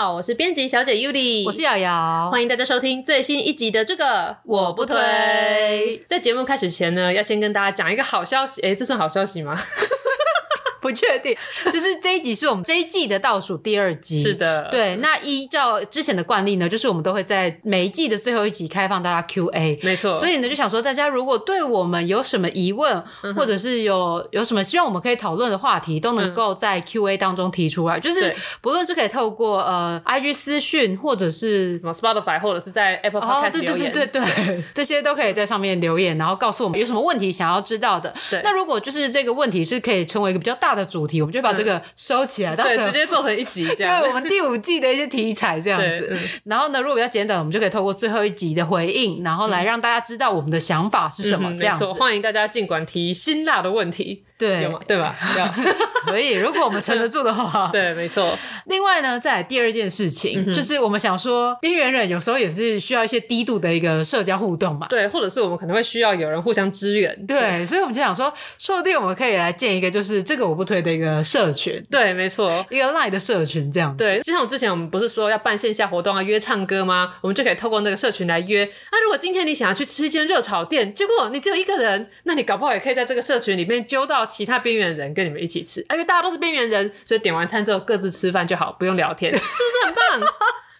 好，我是编辑小姐 Yuli，我是瑶瑶，欢迎大家收听最新一集的这个我不推。在节目开始前呢，要先跟大家讲一个好消息，哎，这算好消息吗？不确定，就是这一集是我们这一季的倒数第二集。是的，对。那依照之前的惯例呢，就是我们都会在每一季的最后一集开放大家 Q&A。没错。所以呢，就想说大家如果对我们有什么疑问，嗯、或者是有有什么希望我们可以讨论的话题，都能够在 Q&A 当中提出来。嗯、就是不论是可以透过呃 IG 私讯，或者是什么 Spotify，或者是在 Apple Podcast 留言，对对对对对，这些都可以在上面留言，然后告诉我们有什么问题想要知道的。对。那如果就是这个问题是可以成为一个比较大的主题，我们就把这个收起来，到时候，直接做成一集 这样。对，我们第五季的一些题材这样子。然后呢，如果比较简短，我们就可以透过最后一集的回应，然后来让大家知道我们的想法是什么。这样子，欢迎大家尽管提辛辣的问题。对？对吧？可以，如果我们撑得住的话。对，没错。另外呢，再来第二件事情，嗯、就是我们想说，边缘人有时候也是需要一些低度的一个社交互动嘛。对，或者是我们可能会需要有人互相支援。对，对所以我们就想说，说不定我们可以来建一个，就是这个我不推的一个社群。对，没错，一个 Line 的社群这样子。对，就像我之前我们不是说要办线下活动啊，约唱歌吗？我们就可以透过那个社群来约。那如果今天你想要去吃一间热炒店，结果你只有一个人，那你搞不好也可以在这个社群里面揪到其他边缘人。跟你们一起吃，因为大家都是边缘人，所以点完餐之后各自吃饭就好，不用聊天，是不是很棒？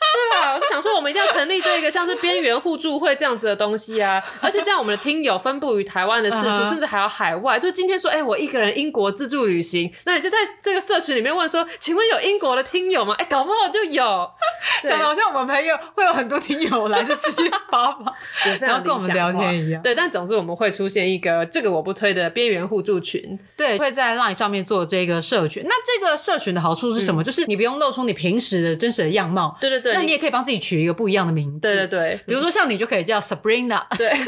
对啊，我想说，我们一定要成立这个像是边缘互助会这样子的东西啊！而且这样，我们的听友分布于台湾的四处，uh -huh. 甚至还有海外。就今天说，哎、欸，我一个人英国自助旅行，那你就在这个社群里面问说，请问有英国的听友吗？哎、欸，搞不好就有。讲的好像我们朋友会有很多听友来 这私信发发，然后跟我们聊天一样。对，但总之我们会出现一个这个我不推的边缘互助群，对，会在 Line 上面做这个社群。那这个社群的好处是什么？嗯、就是你不用露出你平时的真实的样貌。对对对，那你也可以帮自己取一个不一样的名字。对对对，比如说像你就可以叫 Sabrina。对。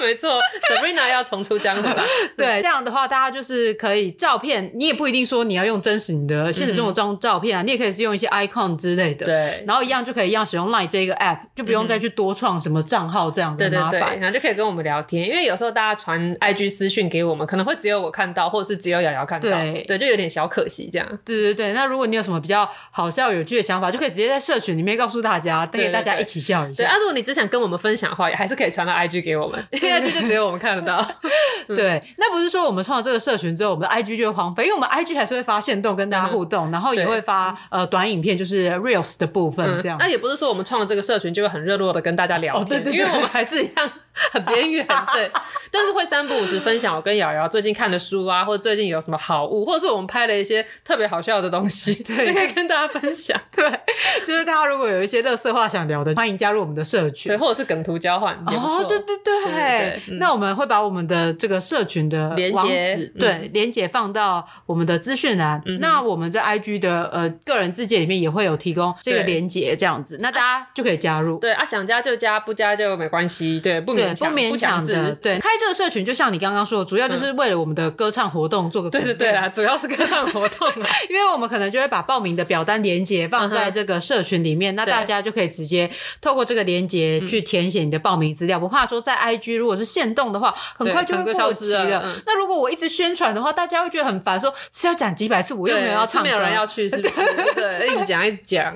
没错，Sabrina 要重出江湖了。对，这样的话，大家就是可以照片，你也不一定说你要用真实你的现实生活中照片啊、嗯，你也可以是用一些 icon 之类的。对，然后一样就可以一样使用 Line 这个 app，就不用再去多创什么账号这样子麻烦。对对对，然后就可以跟我们聊天，因为有时候大家传 IG 私讯给我们，可能会只有我看到，或者是只有瑶瑶看到。对对，就有点小可惜这样。对对对，那如果你有什么比较好笑有趣的想法，就可以直接在社群里面告诉大家，带给大家一起笑一下。对，啊，如果你只想跟我们分享的话，也还是可以传到 IG 给我们，因为 IG 就只有我们看。得到，对，那不是说我们创了这个社群之后，我们的 IG 就会荒废，因为我们 IG 还是会发限动跟大家互动，然后也会发呃短影片，就是 Reels 的部分这样、那也不是说我们创了这个社群就会很热络的跟大家聊，对对对，因为我们还是一样。很边缘，对，但是会三不五时分享我跟瑶瑶最近看的书啊，或者最近有什么好物，或者是我们拍了一些特别好笑的东西，对，可以跟大家分享。对，就是大家如果有一些垃圾话想聊的，欢迎加入我们的社群，对，或者是梗图交换。哦，对对对，对，那我们会把我们的这个社群的网址，对，连接放到我们的资讯栏。那我们在 IG 的呃个人自介里面也会有提供这个连接，这样子，那大家就可以加入。对啊，想加就加，不加就没关系。对，不。对，不勉强的。对，开这个社群，就像你刚刚说的，主要就是为了我们的歌唱活动做个。对对对啦，主要是歌唱活动。因为我们可能就会把报名的表单连接放在这个社群里面，那大家就可以直接透过这个连接去填写你的报名资料，不怕说在 IG 如果是限动的话，很快就会过期了。了嗯、那如果我一直宣传的话，大家会觉得很烦，说是要讲几百次，我又没有要唱歌，没有人要去，是不是？对，一直讲一直讲。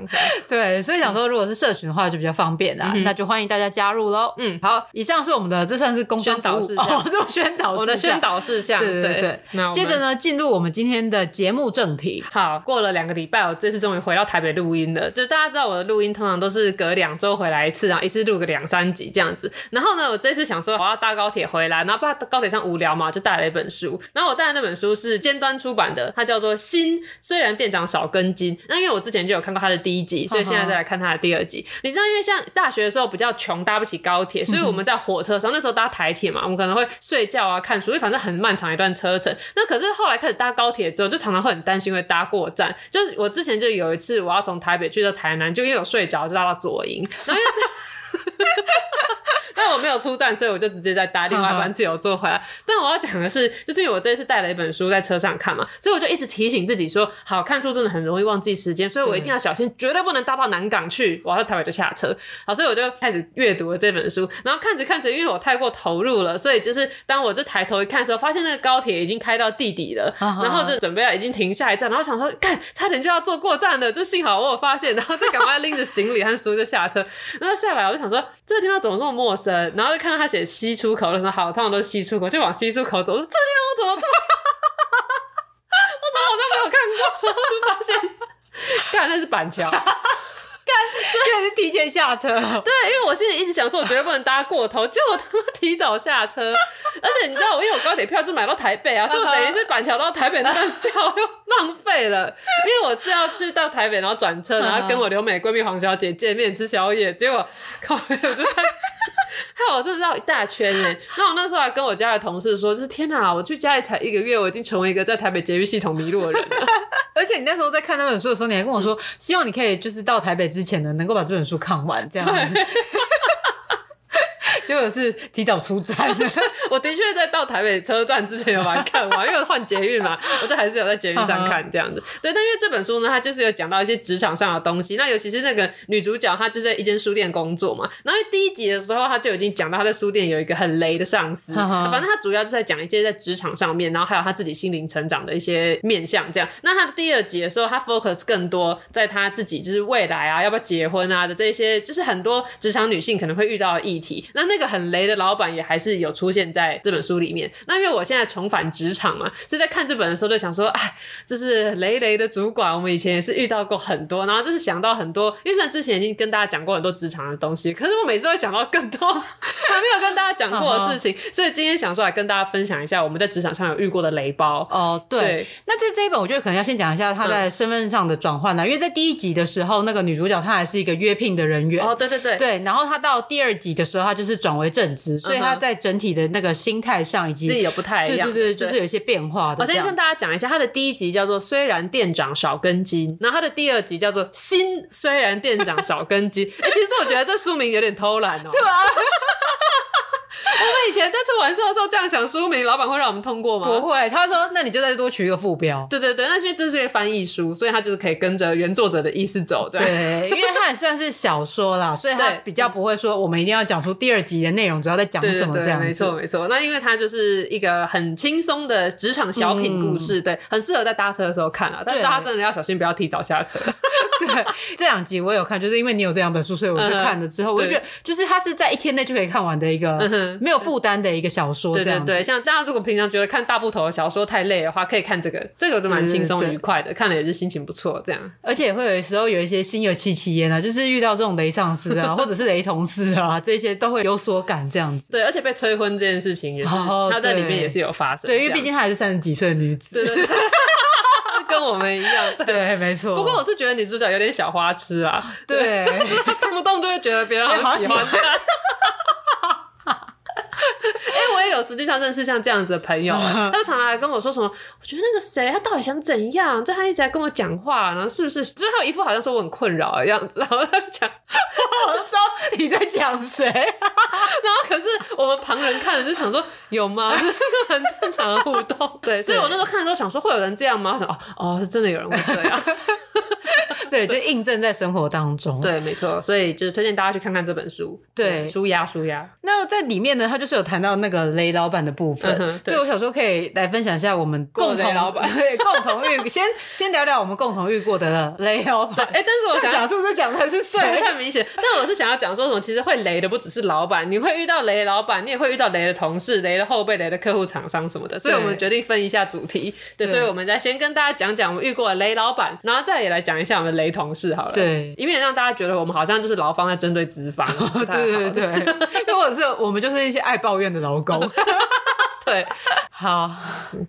对，所以想说，如果是社群的话，就比较方便啦。嗯、那就欢迎大家加入喽。嗯，好，以上是我们的，这算是公宣导事项，哦，这宣导我的宣导事项。对对对。那接着呢，进入我们今天的节目正题。好，过了两个礼拜，我这次终于回到台北录音了。就大家知道，我的录音通常都是隔两周回来一次，然后一次录个两三集这样子。然后呢，我这次想说我要搭高铁回来，然后怕高铁上无聊嘛，就带了一本书。然后我带的那本书是尖端出版的，它叫做《心虽然店长少根筋》。那因为我之前就有看过它的第一集，所以现在再来看它的第二集。你知道，因为像大学的时候比较穷，搭不起高铁，所以我们 在火车上那时候搭台铁嘛，我们可能会睡觉啊、看书，所以反正很漫长一段车程。那可是后来开始搭高铁之后，就常常会很担心会搭过站。就是我之前就有一次，我要从台北去到台南，就因为我睡着，就搭到左营，然后因为这。但我没有出站，所以我就直接再搭另外一班自由坐回来。但我要讲的是，就是因为我这次带了一本书在车上看嘛，所以我就一直提醒自己说，好，看书真的很容易忘记时间，所以我一定要小心，绝对不能搭到南港去。我要在台北就下车。好，所以我就开始阅读了这本书，然后看着看着，因为我太过投入了，所以就是当我这抬头一看的时候，发现那个高铁已经开到地底了，然后就准备要已经停下一站，然后想说，干，差点就要坐过站了，就幸好我有发现，然后就赶快拎着行李和书就下车。然后下来我就想说，这个地方怎么这么陌生？然后就看到他。写西出口的时候，好，通常都是西出口，就往西出口走。这地方我怎么？我怎么好像没有看过？然后就发现，干，那是板桥。干，是提前下车。对，因为我心里一直想说，我绝对不能搭过头，结果我他妈提早下车。而且你知道，我因为我高铁票就买到台北啊，所以我 等于是板桥到台北那张票又浪费了。因为我是要去到台北，然后转车，然后跟我留美闺蜜黄小姐见面吃宵夜，结果靠，我就在。害我这绕一大圈呢。那我那时候还跟我家的同事说，就是天哪，我去家里才一个月，我已经成为一个在台北捷运系统迷路的人了。而且你那时候在看那本书的时候，你还跟我说，希望你可以就是到台北之前呢，能够把这本书看完，这样子。结果是提早出站了。我的确在到台北车站之前有把它看完，因为换捷运嘛，我这还是有在捷运上看这样子。对，但因为这本书呢，它就是有讲到一些职场上的东西。那尤其是那个女主角，她就在一间书店工作嘛。然后第一集的时候，她就已经讲到她在书店有一个很雷的上司。反正她主要就在讲一些在职场上面，然后还有她自己心灵成长的一些面向这样。那她的第二集的时候，她 focus 更多在她自己就是未来啊，要不要结婚啊的这些，就是很多职场女性可能会遇到的议题。那那个很雷的老板也还是有出现在这本书里面。那因为我现在重返职场嘛，所以在看这本的时候就想说，哎，这是雷雷的主管，我们以前也是遇到过很多，然后就是想到很多。因为虽然之前已经跟大家讲过很多职场的东西，可是我每次都会想到更多 还没有跟大家讲过的事情。所以今天想说来跟大家分享一下我们在职场上有遇过的雷包。哦，对。对，那这这一本我觉得可能要先讲一下他在身份上的转换呢，嗯、因为在第一集的时候，那个女主角她还是一个约聘的人员。哦，对对对。对，然后她到第二集的时候，她就是转为正职。所以他在整体的那个心态上，以及自己也不太一样，对对对，就是有一些变化的。我先跟大家讲一下，他的第一集叫做“虽然店长少根筋”，然后他的第二集叫做“新虽然店长少根筋”。哎、欸，其实我觉得这书名有点偷懒哦、喔。对啊。我们以前在出完售的时候这样想说明，老板会让我们通过吗？不会，他说：“那你就再多取一个副标。”对对对，那因为这是翻译书，所以他就是可以跟着原作者的意思走。对，因为它也算是小说啦，所以他比较不会说我们一定要讲出第二集的内容，主要在讲什么这样。没错没错，那因为它就是一个很轻松的职场小品故事，嗯、对，很适合在搭车的时候看啊。但大家真的要小心，不要提早下车。对，这两集我有看，就是因为你有这两本书，所以我就看了之后，嗯、我就觉得就是它是在一天内就可以看完的一个没有负担的一个小说，这样子。对对对，像大家如果平常觉得看大部头的小说太累的话，可以看这个，这个都蛮轻松愉快的，看了也是心情不错，这样。而且也会有时候有一些心有戚戚焉啊，就是遇到这种雷上司啊，或者是雷同事啊，这些都会有所感，这样子。对，而且被催婚这件事情也是，他在里面也是有发生。对，因为毕竟她还是三十几岁的女子。对对对。跟我们一样，对，对没错。不过我是觉得女主角有点小花痴啊，对，动不动就会觉得别人好喜欢她。哎、欸，我也有实际上认识像这样子的朋友，他就常常来跟我说什么，我觉得那个谁，他到底想怎样？就他一直在跟我讲话，然后是不是？就是他有一副好像说我很困扰的样子，然后他讲，我知道你在讲谁。然后可是我们旁人看了就想说，有吗？这是很正常的互动。对，所以我那时候看的时候想说，会有人这样吗？我想哦哦，是真的有人会这样。对，就印证在生活当中。对，没错，所以就是推荐大家去看看这本书。对，舒压舒压。那在里面呢，他就是有谈到那个雷老板的部分。嗯、对，我想说可以来分享一下我们共同老板，对，共同遇，先先聊聊我们共同遇过的雷老板。哎，但是我想讲是不是讲的是谁？太明显。但我是想要讲说什么，其实会雷的不只是老板，你会遇到雷老板，你也会遇到雷的同事、雷的后辈、雷的客户、厂商什么的。所以我们决定分一下主题。对，对所以我们再先跟大家讲讲我们遇过的雷老板，然后再也来讲一下我们的雷同事好了。对，以免让大家觉得我们好像就是劳方在针对资方。对对 对，又 或者是我们就是一些爱抱怨的劳工。对，好，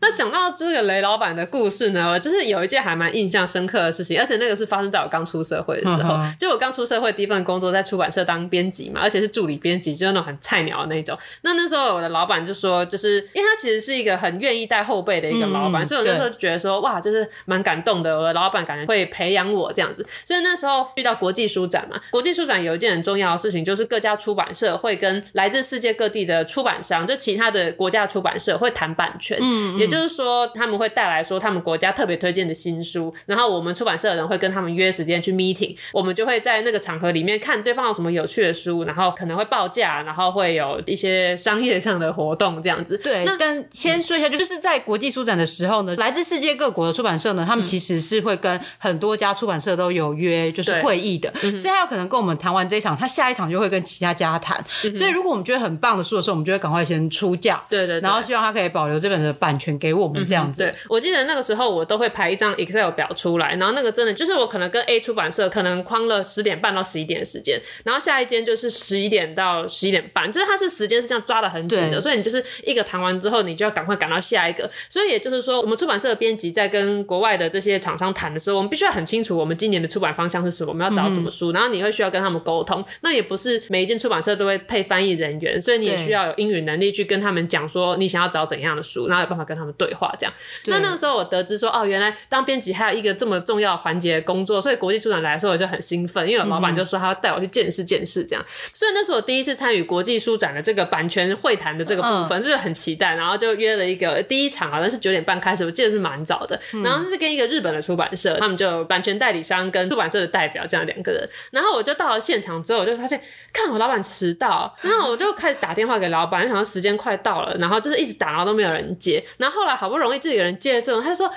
那讲到这个雷老板的故事呢，就是有一件还蛮印象深刻的事情，而且那个是发生在我刚出社会的时候。就我刚出社会第一份工作在出版社当编辑嘛，而且是助理编辑，就是那种很菜鸟的那种。那那时候我的老板就说，就是因为他其实是一个很愿意带后辈的一个老板，嗯、所以我那时候就觉得说，哇，就是蛮感动的。我的老板感觉会培养我这样子。所以那时候遇到国际书展嘛，国际书展有一件很重要的事情，就是各家出版社会跟来自世界各地的出版商，就其他的国家的出版社会谈版权，嗯，嗯，也就是说他们会带来说他们国家特别推荐的新书，然后我们出版社的人会跟他们约时间去 meeting，我们就会在那个场合里面看对方有什么有趣的书，然后可能会报价，然后会有一些商业上的活动这样子。对，那但先说一下，就是在国际书展的时候呢，来自世界各国的出版社呢，他们其实是会跟很多家出版社都有约，就是会议的，所以他有可能跟我们谈完这一场，他下一场就会跟其他家谈。所以如果我们觉得很棒的书的时候，我们就会赶快先出价，对，对对，然后希望他。可以保留这本的版权给我们这样子。嗯、对，我记得那个时候我都会排一张 Excel 表出来，然后那个真的就是我可能跟 A 出版社可能框了十点半到十一点的时间，然后下一间就是十一点到十一点半，就是它是时间是这样抓的很紧的，所以你就是一个谈完之后，你就要赶快赶到下一个。所以也就是说，我们出版社的编辑在跟国外的这些厂商谈的时候，我们必须要很清楚我们今年的出版方向是什么，我们要找什么书，嗯、然后你会需要跟他们沟通。那也不是每一间出版社都会配翻译人员，所以你也需要有英语能力去跟他们讲说你想要找怎样的书，然后有。办法跟他们对话，这样。那那个时候我得知说，哦，原来当编辑还有一个这么重要环节的工作，所以国际书展来的时候我就很兴奋，因为我老板就说他要带我去见识见识，这样。所以那是我第一次参与国际书展的这个版权会谈的这个部分，就是很期待。然后就约了一个第一场，好像是九点半开始，我记得是蛮早的。然后是跟一个日本的出版社，他们就版权代理商跟出版社的代表这样两个人。然后我就到了现场之后，我就发现，看我老板迟到，然后我就开始打电话给老板，就想说时间快到了，然后就是一直打，然后都没有人接。然后后来好不容易就有人接了之后，他就说啊，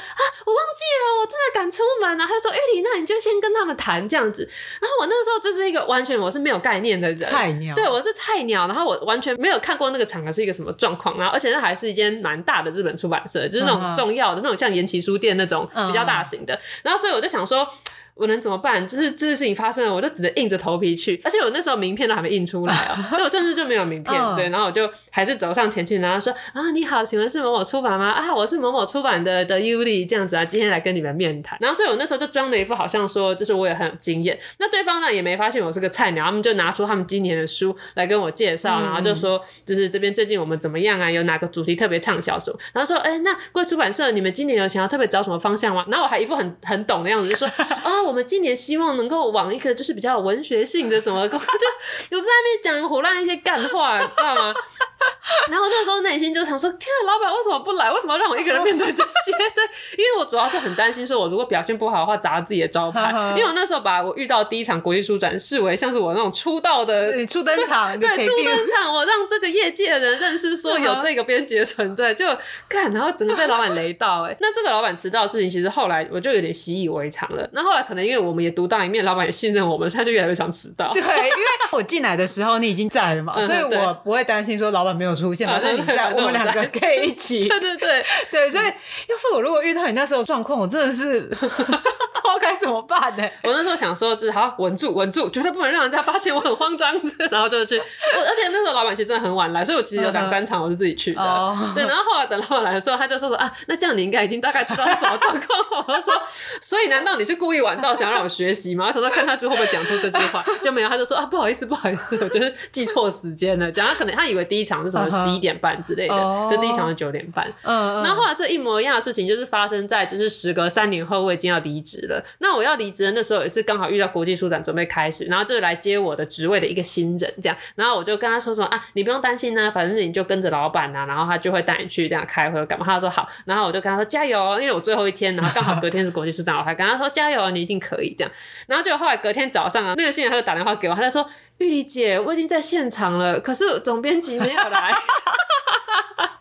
我忘记了，我真的赶出门呢。他就说，玉里，那你就先跟他们谈这样子。然后我那时候就是一个完全我是没有概念的人，菜鸟，对，我是菜鸟。然后我完全没有看过那个场合是一个什么状况，然后而且那还是一间蛮大的日本出版社，就是那种重要的那种像岩崎书店那种比较大型的。然后所以我就想说。我能怎么办？就是这件事情发生了，我就只能硬着头皮去。而且我那时候名片都还没印出来啊，所以我甚至就没有名片。对，然后我就还是走上前去，然后说：“啊，你好，请问是某某出版吗？啊，我是某某出版的的 Yuli 这样子啊，今天来跟你们面谈。”然后所以我那时候就装了一副好像说，就是我也很有经验。那对方呢也没发现我是个菜鸟，他们就拿出他们今年的书来跟我介绍，然后就说：“就是这边最近我们怎么样啊？有哪个主题特别畅销什么？”然后说：“哎、欸，那贵出版社你们今年有想要特别找什么方向吗？”然后我还一副很很懂的样子，就说：“啊，我们今年希望。”能够往一个就是比较文学性的什么，就有在那边讲胡乱一些干话，知道吗？然后那时候内心就想说：天啊，老板为什么不来？为什么要让我一个人面对这些？对，因为我主要是很担心，说我如果表现不好的话，砸了自己的招牌。因为我那时候把我遇到第一场国际书展视为像是我那种出道的初登场，对，初登场，我让这个业界的人认识说有这个编辑的存在，就看，然后整个被老板雷到。哎，那这个老板迟到的事情，其实后来我就有点习以为常了。那后来可能因为我们也独当一面，老板也信任我们，他就越来越常迟到。对，因为我进来的时候你已经在了嘛，所以我不会担心说老板没有出现，反正你在，我们两个可以一起。对对对 对，所以要是我如果遇到你那时候状况，我真的是 不知道该怎么办呢？我那时候想说，就是好稳住，稳住，绝对不能让人家发现我很慌张，然后就去。而且那时候老板其实真的很晚来，所以我其实有两三场我是自己去的。对，然后后来等老板来的时候，他就说说啊，那这样你应该已经大概知道什么状况。我就说，所以难道你是故意晚到想让我学习吗？我想说看他最后会不会讲出这句话，就没有，他就说啊，不好意思，不好意思，我就是记错时间了。讲他可能他以为第一场是什么十一点半之类的。就第一场是九点半，嗯，然后后来这一模一样的事情就是发生在就是时隔三年后我已经要离职了，那我要离职的那时候也是刚好遇到国际书展准备开始，然后就来接我的职位的一个新人这样，然后我就跟他说说啊，你不用担心呢，反正你就跟着老板呐，然后他就会带你去这样开会干嘛。他说好，然后我就跟他说加油，因为我最后一天，然后刚好隔天是国际书展，我还跟他说加油，你一定可以这样。然后结果后来隔天早上啊，那个新人他就打电话给我，他就说玉丽姐，我已经在现场了，可是总编辑没有来。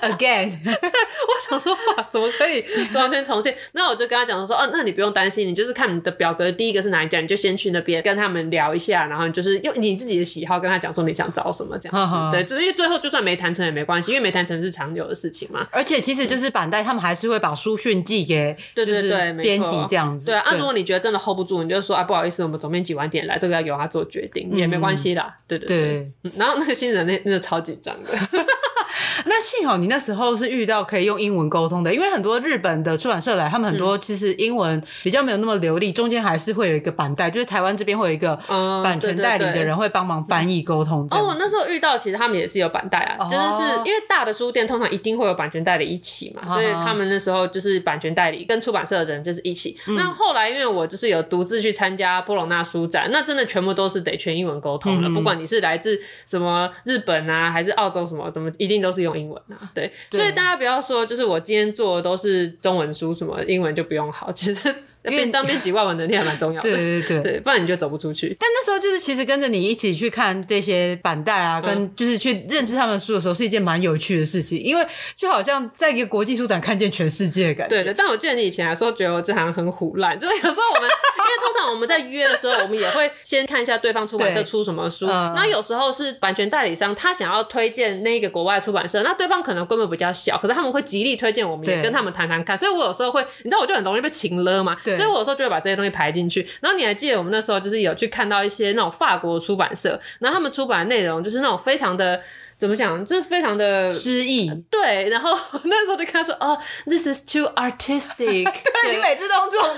Again，对，我想说哇，怎么可以完全重现？那我就跟他讲说，哦、啊，那你不用担心，你就是看你的表格第一个是哪一家，你就先去那边跟他们聊一下，然后你就是用你自己的喜好跟他讲说你想找什么这样子。呵呵对，就是因为最后就算没谈成也没关系，因为没谈成是常有的事情嘛。而且其实就是板带他们还是会把书讯寄给对对对编辑这样子。对啊，如果你觉得真的 hold 不住，你就说啊，不好意思，我们总编辑晚点来，这个要由他做决定、嗯、也没关系啦。对对对，对然后那个新人那那个超紧张的。那幸好你那时候是遇到可以用英文沟通的，因为很多日本的出版社来，他们很多其实英文比较没有那么流利，中间还是会有一个版代，就是台湾这边会有一个版权代理的人会帮忙翻译沟通。哦，我那时候遇到其实他们也是有版代啊，就是是因为大的书店通常一定会有版权代理一起嘛，所以他们那时候就是版权代理跟出版社的人就是一起。那后来因为我就是有独自去参加波隆那书展，那真的全部都是得全英文沟通了，不管你是来自什么日本啊，还是澳洲什么，怎么一定都是用英文啊。对，所以大家不要说，就是我今天做的都是中文书，什么英文就不用好，其实。因为当编辑外文能力还蛮重要的，对对对 对，不然你就走不出去。但那时候就是其实跟着你一起去看这些板带啊，跟就是去认识他们书的时候，是一件蛮有趣的事情，因为就好像在一个国际书展看见全世界的感觉。对的，但我记得你以前还说觉得我这行很虎烂，就是有时候我们因为通常我们在约的时候，我们也会先看一下对方出版社出什么书，那有时候是版权代理商他想要推荐那个国外出版社，那对方可能规模比较小，可是他们会极力推荐我们，也跟他们谈谈看。所以我有时候会，你知道我就很容易被情勒嘛，所以我有时候就会把这。些东西排进去，然后你还记得我们那时候就是有去看到一些那种法国出版社，然后他们出版的内容就是那种非常的怎么讲，就是非常的诗意。对，然后 那时候就跟他说：“哦，this is too artistic。”对，对你每次都这种，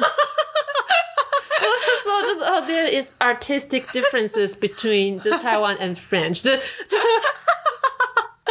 我说就是哦，there is artistic differences between the Taiwan and French。就就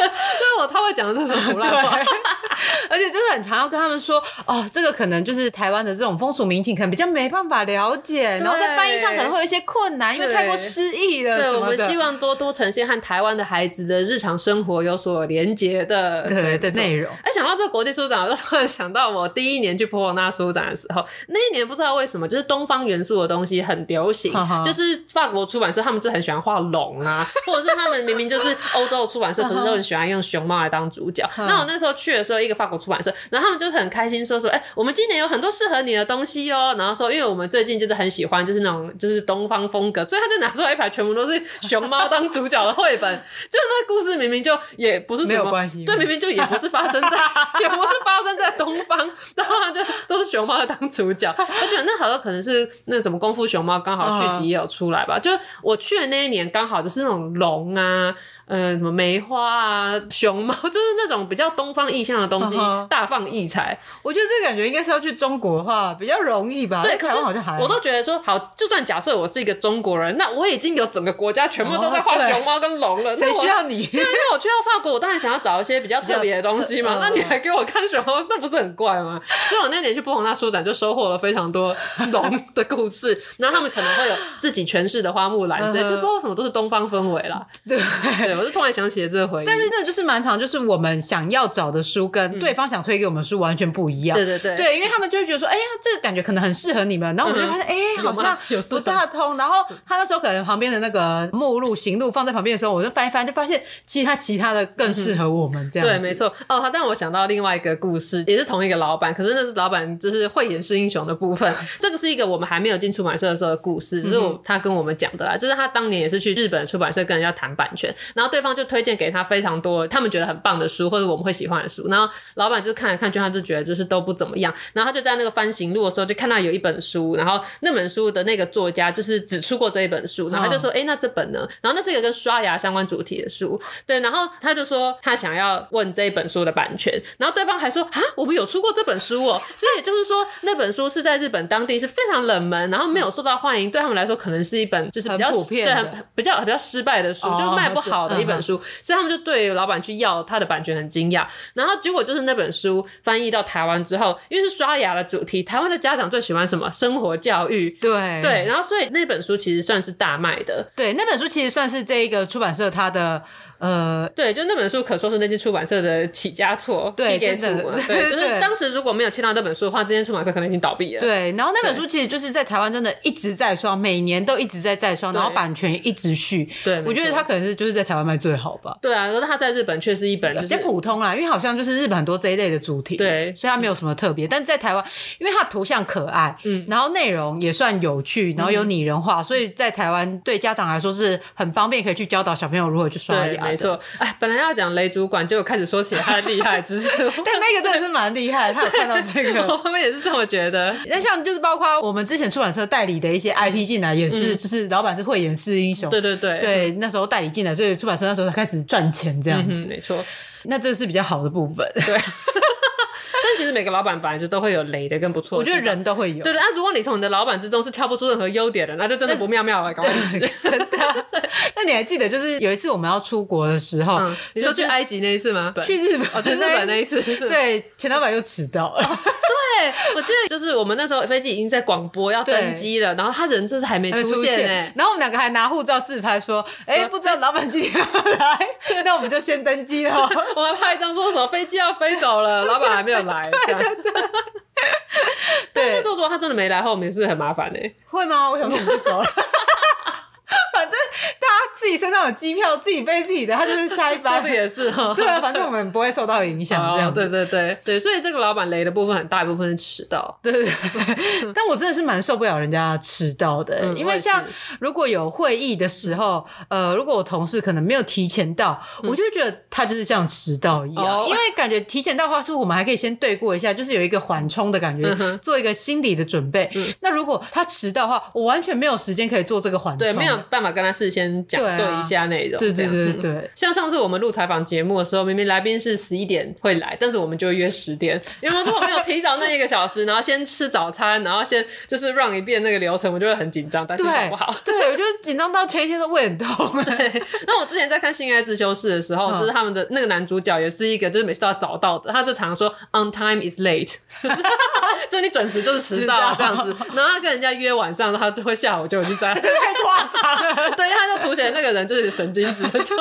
对，我他会讲这种胡乱话，而且就是很常要跟他们说哦，这个可能就是台湾的这种风俗民情，可能比较没办法了解，然后在翻译上可能会有一些困难，因为太过诗意了。对，我们希望多多呈现和台湾的孩子的日常生活有所连结的对的内容。哎，想到这个国际书展，我就突然想到我第一年去波罗那书展的时候，那一年不知道为什么，就是东方元素的东西很流行，就是法国出版社他们就很喜欢画龙啊，或者是他们明明就是欧洲的出版社，可是都很喜欢用熊猫来当主角。那我那时候去的时候，一个法国出版社，然后他们就是很开心说说，哎、欸，我们今年有很多适合你的东西哦。然后说，因为我们最近就是很喜欢，就是那种就是东方风格，所以他就拿出来一排全部都是熊猫当主角的绘本。就那故事明明就也不是什么，没有关系，对，明明就也不是发生在，也不是发生在东方，然后他就都是熊猫当主角。我觉得那好像可能是那什么功夫熊猫刚好续集也有出来吧。就我去的那一年刚好就是那种龙啊。呃，什么梅花啊，熊猫，就是那种比较东方意象的东西，uh huh. 大放异彩。我觉得这个感觉应该是要去中国的话比较容易吧？对，可是好像还好，我都觉得说，好，就算假设我是一个中国人，那我已经有整个国家全部都在画 熊猫跟龙了，谁、oh, 需要你？对，那我去到法国，我当然想要找一些比较特别的东西嘛。那你还给我看熊猫，那不是很怪吗？所以我那年去波隆那书展就收获了非常多龙的故事，然后他们可能会有自己诠释的花木兰之类，uh. 就不知道什么都是东方氛围啦。对，对我就突然想起了这个。但是这就是蛮长，就是我们想要找的书跟对方想推给我们书完全不一样。对对对，对，因为他们就会觉得说，哎呀，这个感觉可能很适合你们，然后我们就发现，哎，好像不大通。然后他那时候可能旁边的那个目录、行录放在旁边的时候，我就翻一翻，就发现其实他其他的更适合我们这样。对，没错。哦，但我想到另外一个故事，也是同一个老板，可是那是老板就是慧眼识英雄的部分。这个是一个我们还没有进出版社的时候的故事，只是我他跟我们讲的啦，就是他当年也是去日本出版社跟人家谈版权，然后对方就推荐给他非常多。他们觉得很棒的书，或者我们会喜欢的书，然后老板就看来看去，他就觉得就是都不怎么样。然后他就在那个翻行录的时候，就看到有一本书，然后那本书的那个作家就是只出过这一本书，然后他就说：“哎、欸，那这本呢？”然后那是一个跟刷牙相关主题的书，对。然后他就说他想要问这一本书的版权，然后对方还说：“啊，我们有出过这本书哦。”所以就是说那本书是在日本当地是非常冷门，然后没有受到欢迎，对他们来说可能是一本就是比较普遍比较比较失败的书，就卖不好的一本书，所以他们就对老板。去要他的版权很惊讶，然后结果就是那本本书翻译到台湾之后，因为是刷牙的主题，台湾的家长最喜欢什么？生活教育。对对，然后所以那本书其实算是大卖的。对，那本书其实算是这一个出版社它的。呃，对，就那本书可说是那间出版社的起家错，对，真的，对，就是当时如果没有签到这本书的话，这间出版社可能已经倒闭了。对，然后那本书其实就是在台湾真的一直在刷，每年都一直在在刷，然后版权一直续。对，我觉得它可能是就是在台湾卖最好吧。对啊，可是它在日本却是一本比较普通啦，因为好像就是日本很多这一类的主题，对，所以它没有什么特别。但在台湾，因为它图像可爱，嗯，然后内容也算有趣，然后有拟人化，所以在台湾对家长来说是很方便，可以去教导小朋友如何去刷牙。没错，哎，本来。要讲雷主管，结果开始说起他的厉害之处。但那个真的是蛮厉害，他有看到这个，我后面也是这么觉得。那像就是包括我们之前出版社代理的一些 IP 进来，也是就是老板是慧眼识英雄。对对对对，那时候代理进来，所以出版社那时候才开始赚钱这样子。没错，那这是比较好的部分。对。但其实每个老板本来就都会有雷的跟不错的，我觉得人都会有。对的，那 如果你从你的老板之中是挑不出任何优点的，那就真的不妙妙了，搞真的。那你还记得，就是有一次我们要出国的时候，你说去埃及那一次吗？去日本，哦，去日本 那一次。对，钱老板又迟到了。对，我记得就是我们那时候飞机已经在广播要登机了，然后他人就是还没出现哎，然后我们两个还拿护照自拍说，哎，不知道老板今天要来，那我们就先登机了。我们拍一张说什么飞机要飞走了，老板还没有来。对对对，对，那时候如果他真的没来，后面是很麻烦的。会吗？我想说我们就走了。反正自己身上有机票，自己背自己的，他就是下一班。说的也是哈。对啊，反正我们不会受到影响。这样，对对对对，所以这个老板雷的部分很大一部分是迟到。对对对。但我真的是蛮受不了人家迟到的，因为像如果有会议的时候，呃，如果我同事可能没有提前到，我就觉得他就是像迟到一样，因为感觉提前到的话，是我们还可以先对过一下，就是有一个缓冲的感觉，做一个心理的准备。那如果他迟到的话，我完全没有时间可以做这个缓冲，对，没有办法跟他事先讲对一下内容，对对对对。像上次我们录采访节目的时候，明明来宾是十一点会来，但是我们就约十点，因为如果没有提早那一个小时，然后先吃早餐，然后先就是 run 一遍那个流程，我就会很紧张，担心搞不好。对，我就紧张到前一天都胃很痛。对，那我之前在看《性爱自修室》的时候，就是他们的那个男主角也是一个，就是每次都要早到的，他就常说 on time is late，就你准时就是迟到这样子。然后他跟人家约晚上，他就会下午就已经在，太夸张了。对，他就凸显那个人就是神经质，就。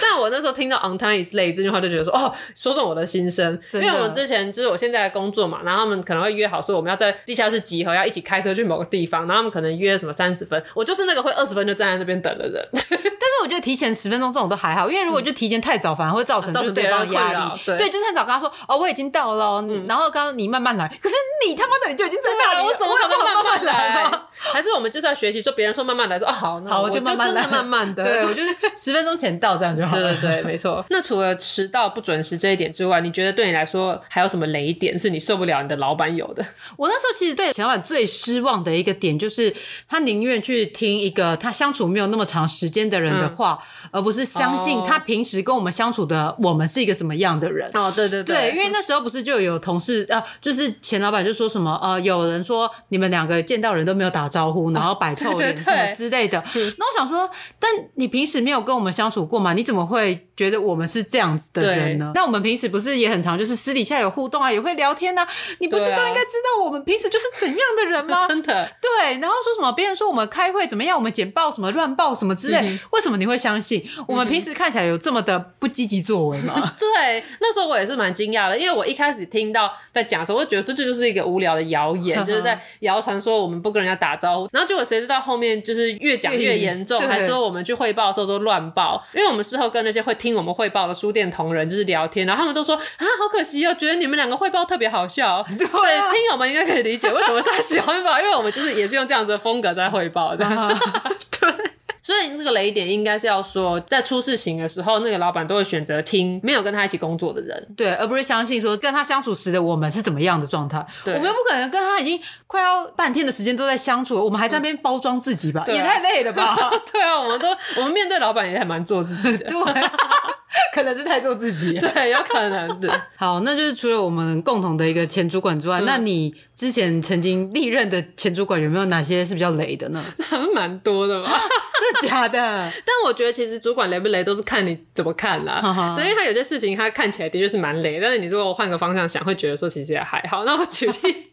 但我那时候听到 on time is late 这句话，就觉得说哦，说中我的心声。因为我们之前就是我现在的工作嘛，然后他们可能会约好说我们要在地下室集合，要一起开车去某个地方，然后他们可能约什么三十分，我就是那个会二十分就站在那边等的人。但是我觉得提前十分钟这种都还好，因为如果就提前太早，反而会造成就是对方压力。对，对，就是太早跟他说哦，我已经到了，然后刚刚你慢慢来，可是你他妈的你就已经在那里，我怎么可能慢慢来？还是我们就是要学习说别人说慢慢来说哦，好，那我就慢慢来，慢慢的。对，我就是十分钟前到这样就好了。对对对，没错。那除了迟到不准时这一点之外，你觉得对你来说还有什么雷点是你受不了你的老板有的？我那时候其实对钱老板最失望的一个点就是，他宁愿去听一个他相处没有那么长时间的人的话，嗯、而不是相信他平时跟我们相处的我们是一个什么样的人。哦，对对对，对，因为那时候不是就有同事啊，就是钱老板就说什么呃，有人说你们两个见到人都没有打招呼，然后摆臭脸什么之类的。那、嗯、我想说，但你平时没有跟我们相处过吗？你怎么会觉得我们是这样子的人呢？那我们平时不是也很常，就是私底下有互动啊，也会聊天啊。你不是都应该知道我们平时就是怎样的人吗？真的。对，然后说什么别人说我们开会怎么样，我们简报什么乱报什么之类，嗯、为什么你会相信？我们平时看起来有这么的不积极作为吗？嗯、对，那时候我也是蛮惊讶的，因为我一开始听到在讲的时候，我就觉得这就是一个无聊的谣言，就是在谣传说我们不跟人家打招呼。然后结果谁知道后面就是越讲越严重，还说我们去汇报的时候都乱报，因为我们事后跟那些会听我们汇报的书店同仁就是聊天，然后他们都说啊，好可惜哦，觉得你们两个汇报特别好笑。对，听友们应该可以理解为什么他喜欢吧，因为我们就是也是用这样子的风格在汇报的。对。所以这个雷点应该是要说，在出事情的时候，那个老板都会选择听没有跟他一起工作的人，对，而不是相信说跟他相处时的我们是怎么样的状态。我们又不可能跟他已经快要半天的时间都在相处，我们还在那边包装自己吧？嗯、也太累了吧？对啊，我们都我们面对老板也还蛮做自己的。对。可能是太做自己，对，有可能的。好，那就是除了我们共同的一个前主管之外，嗯、那你之前曾经历任的前主管有没有哪些是比较雷的呢？他们蛮多的吧？真的假的？但我觉得其实主管雷不雷都是看你怎么看啦。对，因为他有些事情他看起来的确是蛮雷，但是你如果换个方向想，会觉得说其实也还好。那我举例。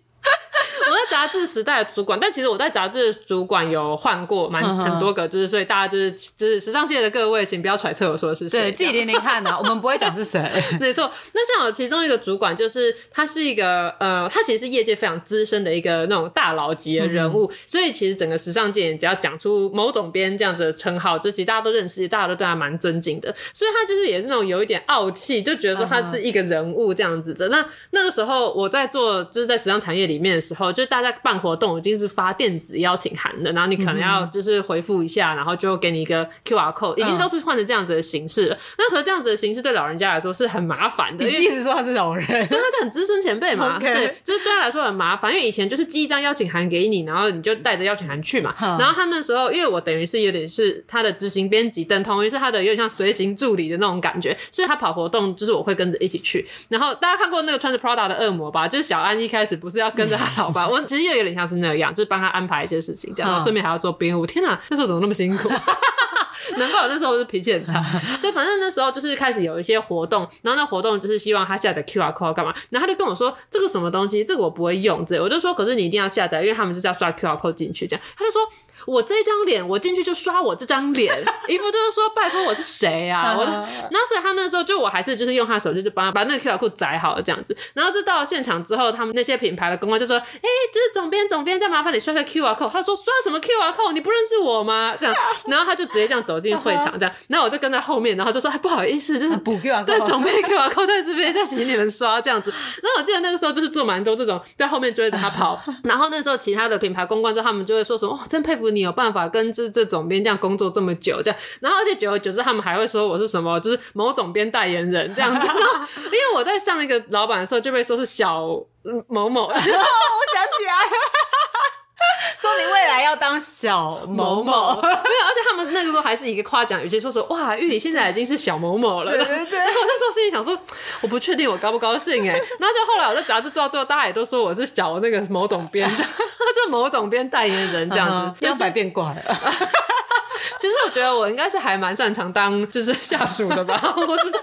我在杂志时代的主管，但其实我在杂志主管有换过蛮很多个，就是所以大家就是就是时尚界的各位，请不要揣测我说的是谁，对自己听听看呐，我们不会讲是谁。没错，那像我其中一个主管，就是他是一个呃，他其实是业界非常资深的一个那种大佬级的人物，嗯、所以其实整个时尚界只要讲出某总编这样子的称号，这其实大家都认识，大家都对他蛮尊敬的，所以他就是也是那种有一点傲气，就觉得说他是一个人物这样子的。那那个时候我在做就是在时尚产业里面的时候，就大家办活动已经是发电子邀请函的，然后你可能要就是回复一下，然后就给你一个 QR code，已经都是换成这样子的形式了。那可是这样子的形式对老人家来说是很麻烦的，你一直说他是老人，对，他就很资深前辈嘛，对，就是对他来说很麻烦，因为以前就是寄一张邀请函给你，然后你就带着邀请函去嘛。然后他那时候，因为我等于是有点是他的执行编辑，等同于是他的有点像随行助理的那种感觉，所以他跑活动就是我会跟着一起去。然后大家看过那个穿着 Prada 的恶魔吧？就是小安一开始不是要跟着他老爸，我其实又。有点像是那样，就是帮他安排一些事情，这样，顺便还要做编舞。天哪，那时候怎么那么辛苦？难怪我那时候是脾气很差。对，反正那时候就是开始有一些活动，然后那活动就是希望他下载 QR code 干嘛，然后他就跟我说这个什么东西，这个我不会用，这我就说，可是你一定要下载，因为他们就是要刷 QR code 进去，这样，他就说。我这张脸，我进去就刷我这张脸，一副就是说拜托我是谁啊？我，那所以他那时候就我还是就是用他手机就帮他把那个 QR code 载好了这样子，然后就到了现场之后，他们那些品牌的公关就说，哎、欸，就是总编总编，再麻烦你刷下 QR code。他说刷什么 QR code？你不认识我吗？这样，然后他就直接这样走进会场这样，然后我就跟在后面，然后就说，哎，不好意思，就是补 QR code，对，总编 QR code 在这边，再请你们刷这样子。然后我记得那个时候就是做蛮多这种在后面追着他跑，然后那时候其他的品牌公关之后他们就会说什么，哦，真佩服你有办法跟。这这总编这样工作这么久，这样，然后而且久而久之，他们还会说我是什么，就是某总编代言人这样子。因为我在上一个老板的时候就被说是小某某，我想起来，说你未来要当小某某，某，没有，而且他们那个时候还是一个夸奖语气，说说哇，玉里现在已经是小某某了。对对对。然后那时候心里想说，我不确定我高不高兴哎。然后就后来我在杂志做到最后，大家也都说我是小那个某总编。是某总编代言人这样子，要百变怪了。其实我觉得我应该是还蛮擅长当就是下属的吧，我不知道。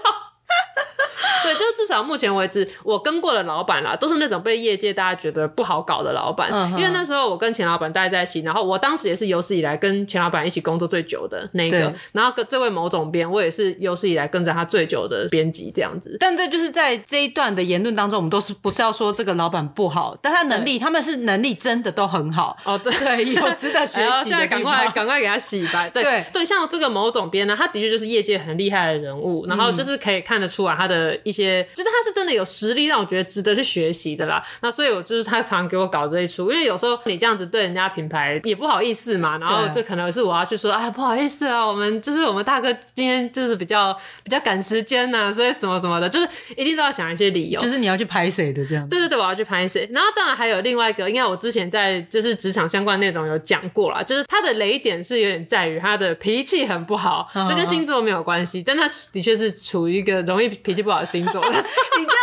对，就至少目前为止，我跟过的老板啦，都是那种被业界大家觉得不好搞的老板。嗯、因为那时候我跟钱老板待在一起，然后我当时也是有史以来跟钱老板一起工作最久的那个。然后跟这位某总编，我也是有史以来跟着他最久的编辑这样子。但这就是在这一段的言论当中，我们都是不是要说这个老板不好，但他能力，他们是能力真的都很好。哦，对，对，有值得学习的。现在赶快赶快给他洗白。对对，对，像这个某总编呢，他的确就是业界很厉害的人物，然后就是可以看得出来他的一些，就是他是。真的有实力让我觉得值得去学习的啦，那所以我就是他常常给我搞这一出，因为有时候你这样子对人家品牌也不好意思嘛，然后就可能是我要去说，哎，不好意思啊，我们就是我们大哥今天就是比较比较赶时间呐、啊，所以什么什么的，就是一定都要想一些理由，就是你要去拍谁的这样。对对对，我要去拍谁。然后当然还有另外一个，应该我之前在就是职场相关内容有讲过啦，就是他的雷点是有点在于他的脾气很不好，这、哦、跟星座没有关系，但他的确是处于一个容易脾气不好的星座。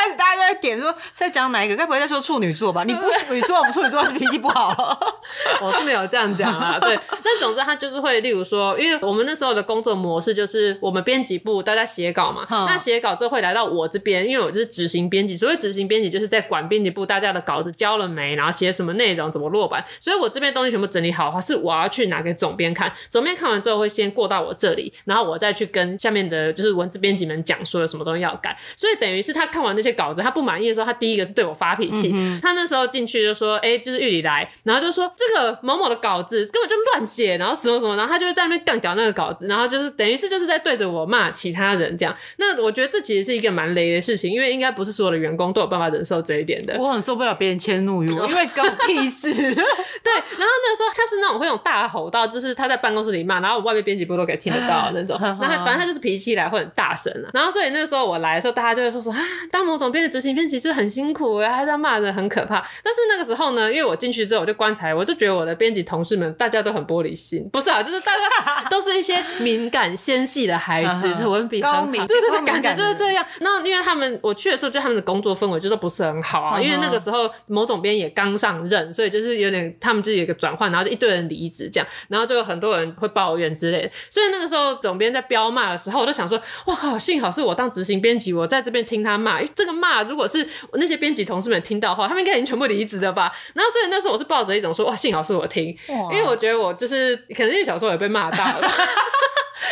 开始大家都在点说在讲哪一个？该不会在说处女座吧？你不是处女座，我们处女座是脾气不好。我是没有这样讲啊。对，但总之他就是会，例如说，因为我们那时候的工作模式就是我们编辑部大家写稿嘛，嗯、那写稿之后会来到我这边，因为我就是执行编辑。所谓执行编辑，就是在管编辑部大家的稿子交了没，然后写什么内容，怎么落版。所以我这边东西全部整理好的话，是我要去拿给总编看。总编看完之后会先过到我这里，然后我再去跟下面的就是文字编辑们讲说有什么东西要改。所以等于是他看完那些稿子，他不满意的时候，他第一个是对我发脾气。嗯、他那时候进去就说：“哎、欸，就是玉里来。”然后就说：“这个某某的稿子根本就乱写，然后什么什么。”然后他就会在那边干掉那个稿子，然后就是等于是就是在对着我骂其他人这样。那我觉得这其实是一个蛮雷的事情，因为应该不是所有的员工都有办法忍受这一点的。我很受不了别人迁怒于我，因为关我屁事。对，然后那个时候他是那种会用大吼到，就是他在办公室里骂，然后我外面编辑部都可以听得到那种。那他反正他就是脾气来会很大声啊。然后所以那时候我来的时候，大家就会说说啊，当某种编的执行编其实很辛苦啊，还在骂人很可怕。但是那个时候呢，因为我进去之后我就观察，我就觉得我的编辑同事们大家都很玻璃心，不是啊，就是大家都是一些 敏感纤细的孩子，文笔高明，对对对，感觉就是这样。那因为他们我去的时候，就他们的工作氛围就都不是很好啊，因为那个时候某总编也刚上任，所以就是有点他们就有一个转换，然后就一堆人离职这样，然后就有很多人会抱怨之类的。所以那个时候总编在飙骂的时候，我就想说，哇靠，幸好是我当执行编辑，我在这边听他骂。这个骂如果是那些编辑同事们听到的话，他们应该已经全部离职了吧？然后所以那时候我是抱着一种说，哇，幸好是我听，因为我觉得我就是可能因为小时候也被骂到了。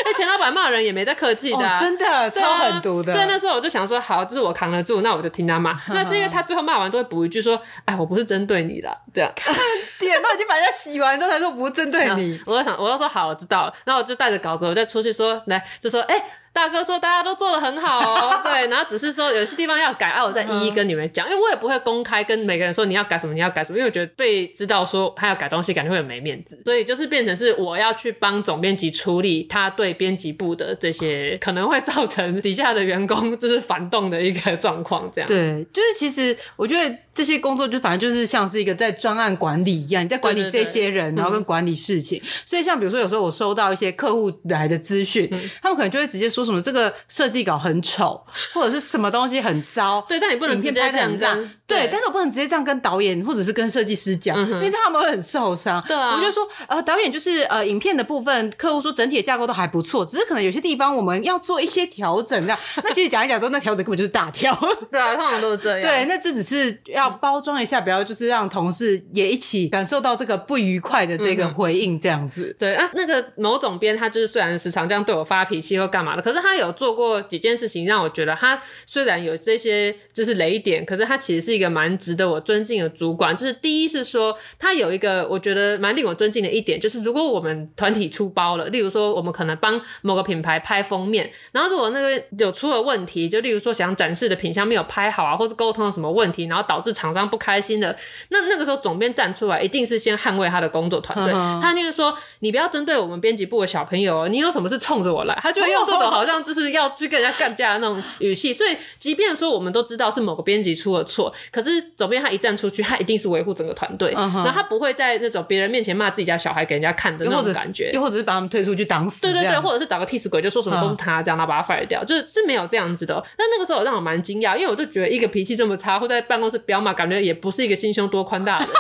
那，钱老板骂人也没在客气的，啊哦，真的超狠毒的。所以那时候我就想说，好，这是我扛得住，那我就听他骂。那是因为他最后骂完都会补一句说：“哎，我不是针对你的。”这样，点都已经把人家洗完之后才说不是针对你。我就想，我就说好，我知道了。然后我就带着稿子，我就出去说，来，就说，哎。大哥说大家都做的很好哦，对，然后只是说有些地方要改啊，我再一一跟你们讲，因为我也不会公开跟每个人说你要改什么，你要改什么，因为我觉得被知道说他要改东西，感觉会很没面子，所以就是变成是我要去帮总编辑处理他对编辑部的这些可能会造成底下的员工就是反动的一个状况，这样。对，就是其实我觉得这些工作就反正就是像是一个在专案管理一样，你在管理这些人，然后跟管理事情。嗯、所以像比如说有时候我收到一些客户来的资讯，嗯、他们可能就会直接说。什么这个设计稿很丑，或者是什么东西很糟？对，但你不能直接这样讲。对，但是我不能直接这样跟导演或者是跟设计师讲，因为这样他们会很受伤。对啊，我就说，呃，导演就是呃，影片的部分，客户说整体的架构都还不错，只是可能有些地方我们要做一些调整。这样，那其实讲一讲之后，那调整根本就是大调。对啊，通常都是这样。对，那就只是要包装一下，不要就是让同事也一起感受到这个不愉快的这个回应，这样子。对啊，那个某总编他就是虽然时常这样对我发脾气或干嘛的，可是。他有做过几件事情，让我觉得他虽然有这些就是雷点，可是他其实是一个蛮值得我尊敬的主管。就是第一是说，他有一个我觉得蛮令我尊敬的一点，就是如果我们团体出包了，例如说我们可能帮某个品牌拍封面，然后如果那个有出了问题，就例如说想展示的品相没有拍好啊，或是沟通了什么问题，然后导致厂商不开心的，那那个时候总编站出来，一定是先捍卫他的工作团队。Uh. 他就是说，你不要针对我们编辑部的小朋友，你有什么事冲着我来，他就会用这种好。像就是要去跟人家干架的那种语气，所以即便说我们都知道是某个编辑出了错，可是总编他一站出去，他一定是维护整个团队，然后、uh huh. 他不会在那种别人面前骂自己家小孩给人家看的那种感觉，又或者是把他们推出去挡死，对对对，或者是找个替死鬼就说什么都是他这样，然后把他 fire 掉，就是是没有这样子的。那那个时候让我蛮惊讶，因为我就觉得一个脾气这么差，或在办公室飙骂，感觉也不是一个心胸多宽大的人。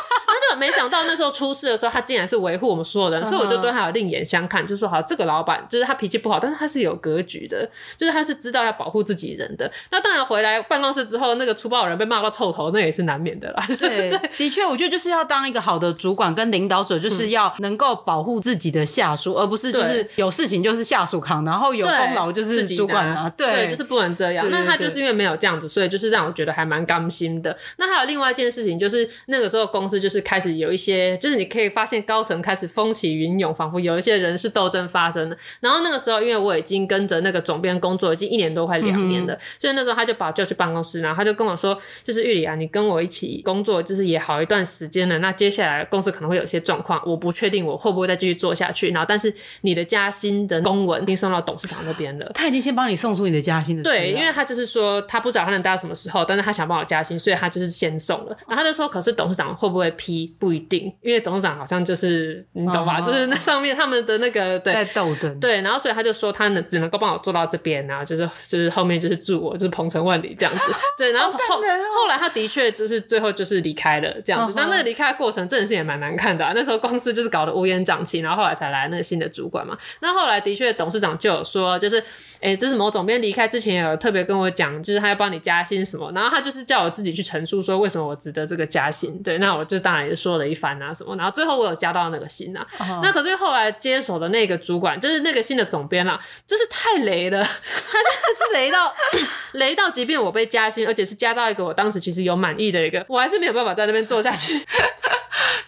没想到那时候出事的时候，他竟然是维护我们所有人，所以我就对他有另眼相看，就说好，这个老板就是他脾气不好，但是他是有格局的，就是他是知道要保护自己人的。那当然回来办公室之后，那个粗暴的人被骂到臭头，那也是难免的啦。对，的确，我觉得就是要当一个好的主管跟领导者，就是要能够保护自己的下属，而不是就是有事情就是下属扛，然后有功劳就是主管啊。对，就是不能这样。那他就是因为没有这样子，所以就是让我觉得还蛮甘心的。那还有另外一件事情，就是那个时候公司就是开始。有一些，就是你可以发现高层开始风起云涌，仿佛有一些人事斗争发生了。然后那个时候，因为我已经跟着那个总编工作已经一年多，快两年了，嗯、所以那时候他就把我叫去办公室，然后他就跟我说：“就是玉里啊，你跟我一起工作，就是也好一段时间了。那接下来公司可能会有些状况，我不确定我会不会再继续做下去。然后，但是你的加薪的公文已经送到董事长那边了。他已经先帮你送出你的加薪的。对，因为他就是说他不知道他能待到什么时候，但是他想帮我加薪，所以他就是先送了。然后他就说：可是董事长会不会批？不一定，因为董事长好像就是你懂吧？Uh. 就是那上面他们的那个对在斗争，对，然后所以他就说他能只能够帮我做到这边啊，就是就是后面就是祝我就是鹏程万里这样子，对，然后后后来他的确就是最后就是离开了这样子，但、uh huh. 那个离开的过程真的是也蛮难看的啊，那时候公司就是搞得乌烟瘴气，然后后来才来那个新的主管嘛，那后来的确董事长就有说就是。哎，这是某总编离开之前有特别跟我讲，就是他要帮你加薪什么，然后他就是叫我自己去陈述说为什么我值得这个加薪。对，那我就当然也说了一番啊什么，然后最后我有加到那个薪啊。Uh. 那可是后来接手的那个主管，就是那个新的总编啦，真是太雷了，他真的是雷到 雷到，即便我被加薪，而且是加到一个我当时其实有满意的一个，我还是没有办法在那边做下去。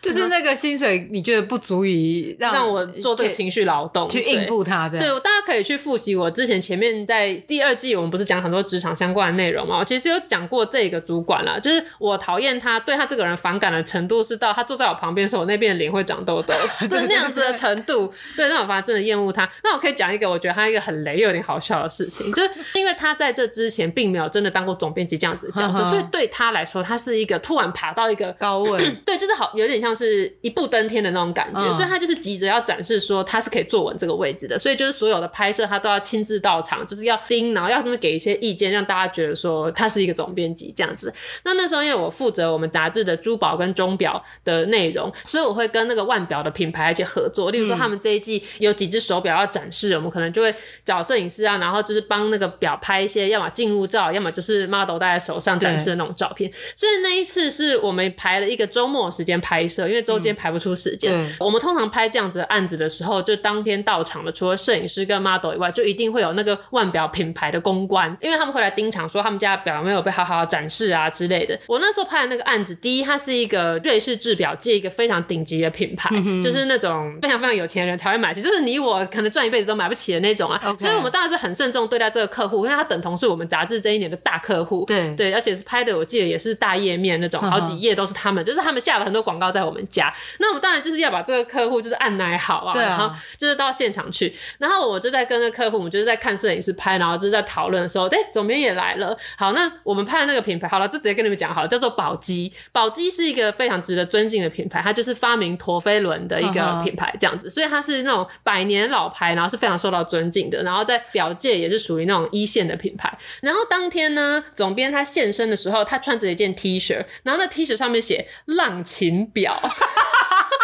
就是那个薪水，你觉得不足以让让我做这个情绪劳动去应付他这样？对，我大家可以去复习我之前前面在第二季，我们不是讲很多职场相关的内容嘛？我其实有讲过这个主管啦，就是我讨厌他，对他这个人反感的程度是到他坐在我旁边的时候，我那边的脸会长痘痘，对那样子的程度，对，那我反而真的厌恶他。那我可以讲一个我觉得他一个很雷又有点好笑的事情，就是因为他在这之前并没有真的当过总编辑这样子的角色，所以对他来说，他是一个突然爬到一个高位，对，就是好有点像是一步登天的那种感觉，所以他就是急着要展示说他是可以坐稳这个位置的，所以就是所有的拍摄他都要亲自到场，就是要盯，然后要他们给一些意见，让大家觉得说他是一个总编辑这样子。那那时候因为我负责我们杂志的珠宝跟钟表的内容，所以我会跟那个腕表的品牌一起合作。例如说他们这一季有几只手表要展示，我们可能就会找摄影师啊，然后就是帮那个表拍一些，要么静物照，要么就是 model 戴在手上展示的那种照片。所以那一次是我们排了一个周末时间拍摄，因为周间排不出时间。嗯、我们通常拍这样子的案子的时候，就当天到场的，除了摄影师跟 model 以外，就一定会有那个腕表品牌的公关，因为他们会来盯场，说他们家的表没有被好好展示啊之类的。我那时候拍的那个案子，第一，它是一个瑞士制表界一个非常顶级的品牌，嗯，就是那种非常非常有钱的人才会买起，就是你我可能赚一辈子都买不起的那种啊。所以我们当然是很慎重对待这个客户，因为他等同是我们杂志这一年的大客户。对对，而且是拍的，我记得也是大页面那种，好几页都是他们，就是他们下了很多广告在我们家。那我们当然就是要把这个客户就是按奶好啊，然后就是到现场去，然后我就在跟那客户，我们就是在看摄影师拍，然后就是在讨论的时候，哎，总编也来了。好，那我们拍的那个品牌，好了，就直接跟你们讲好了，叫做宝鸡。宝鸡是一个非常值得尊敬的品牌，它就是发明陀飞轮的一个品牌，这样子，所以它是那种百年老牌，然后是非常受到尊敬的，然后在表界也是属于那种一线的品牌。然后当天呢，总编他现身的时候，他穿着一件 T 恤，然后那 T 恤上面写“浪琴表”。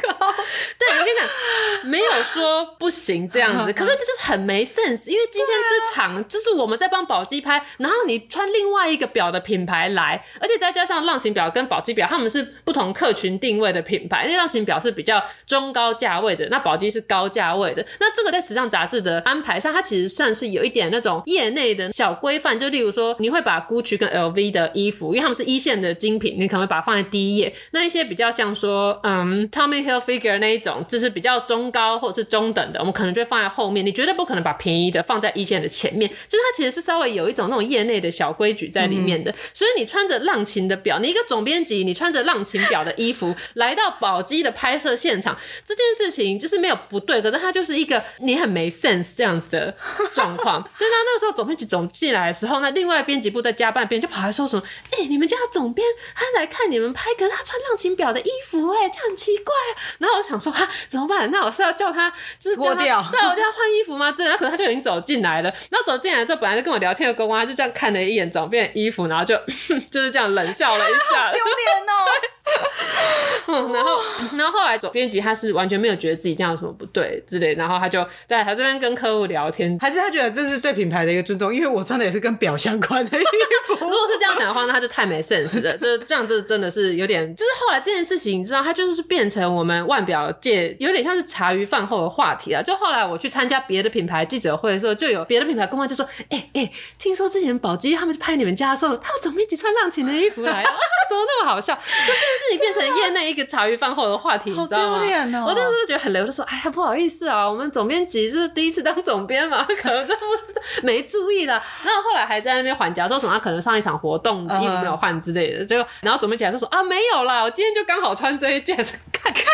对，我跟你讲，没有说不行这样子，可是这就是很没 sense。因为今天这场就是我们在帮宝鸡拍，然后你穿另外一个表的品牌来，而且再加上浪琴表跟宝鸡表，他们是不同客群定位的品牌。因为浪琴表是比较中高价位的，那宝鸡是高价位的。那这个在时尚杂志的安排上，它其实算是有一点那种业内的小规范。就例如说，你会把 Gucci 跟 LV 的衣服，因为他们是一线的精品，你可能会把它放在第一页。那一些比较像说，嗯，Tommy Hilfiger 那一种，就是比较中高或者是中等的，我们可能就会放在后面。你绝对不可能把便宜的放在一线的前面，就是它其实是稍微有一种那种业内的小规矩在里面的。嗯、所以你穿着浪琴的表，你一个总编辑，你穿着浪琴表的衣服来到宝鸡的拍摄现场，这件事情就是没有不对，可是它就是一个你很没 sense 这样子的状况。就他那时候总编辑总进来的时候，那另外编辑部在加班，编就跑来说什么：“哎、欸，你们家总编他来看你们拍，可是他穿浪琴表的衣服、欸，哎，这样很奇怪。”然后我想说。啊，怎么办？那我是要叫他，就是叫他，对，我叫他换衣服吗？这然后可能他就已经走进来了。然后走进来之后，本来就跟我聊天的公关，就这样看了一眼总编的衣服，然后就 就是这样冷笑了一下，丢脸哦。嗯，然后，然后后来总编辑他是完全没有觉得自己这样有什么不对之类，然后他就在他这边跟客户聊天，还是他觉得这是对品牌的一个尊重，因为我穿的也是跟表相关的衣服。如果是这样想的话，那他就太没 sense 了。就这样这真的是有点，就是后来这件事情，你知道，他就是变成我们腕表界有点像是茶余饭后的话题啊。就后来我去参加别的品牌记者会的时候，就有别的品牌公关就说：“哎、欸、哎、欸，听说之前宝鸡他们去拍你们家的时候，他们总编辑穿浪琴的衣服来，啊，怎么那么好笑？”就这件事情变成业内一个茶余饭后的话题，你知道吗？喔、我当时就觉得很累，我就说：“哎呀，不好意思啊，我们总编辑就是第一次当总编嘛，可能真不知道，没注意啦。”然后后来还在那边缓颊，说什么他可能上一场活动衣服没有换之类的，结果然后总编辑还说说：“啊，没有啦，我今天就刚好穿这一件，看看。”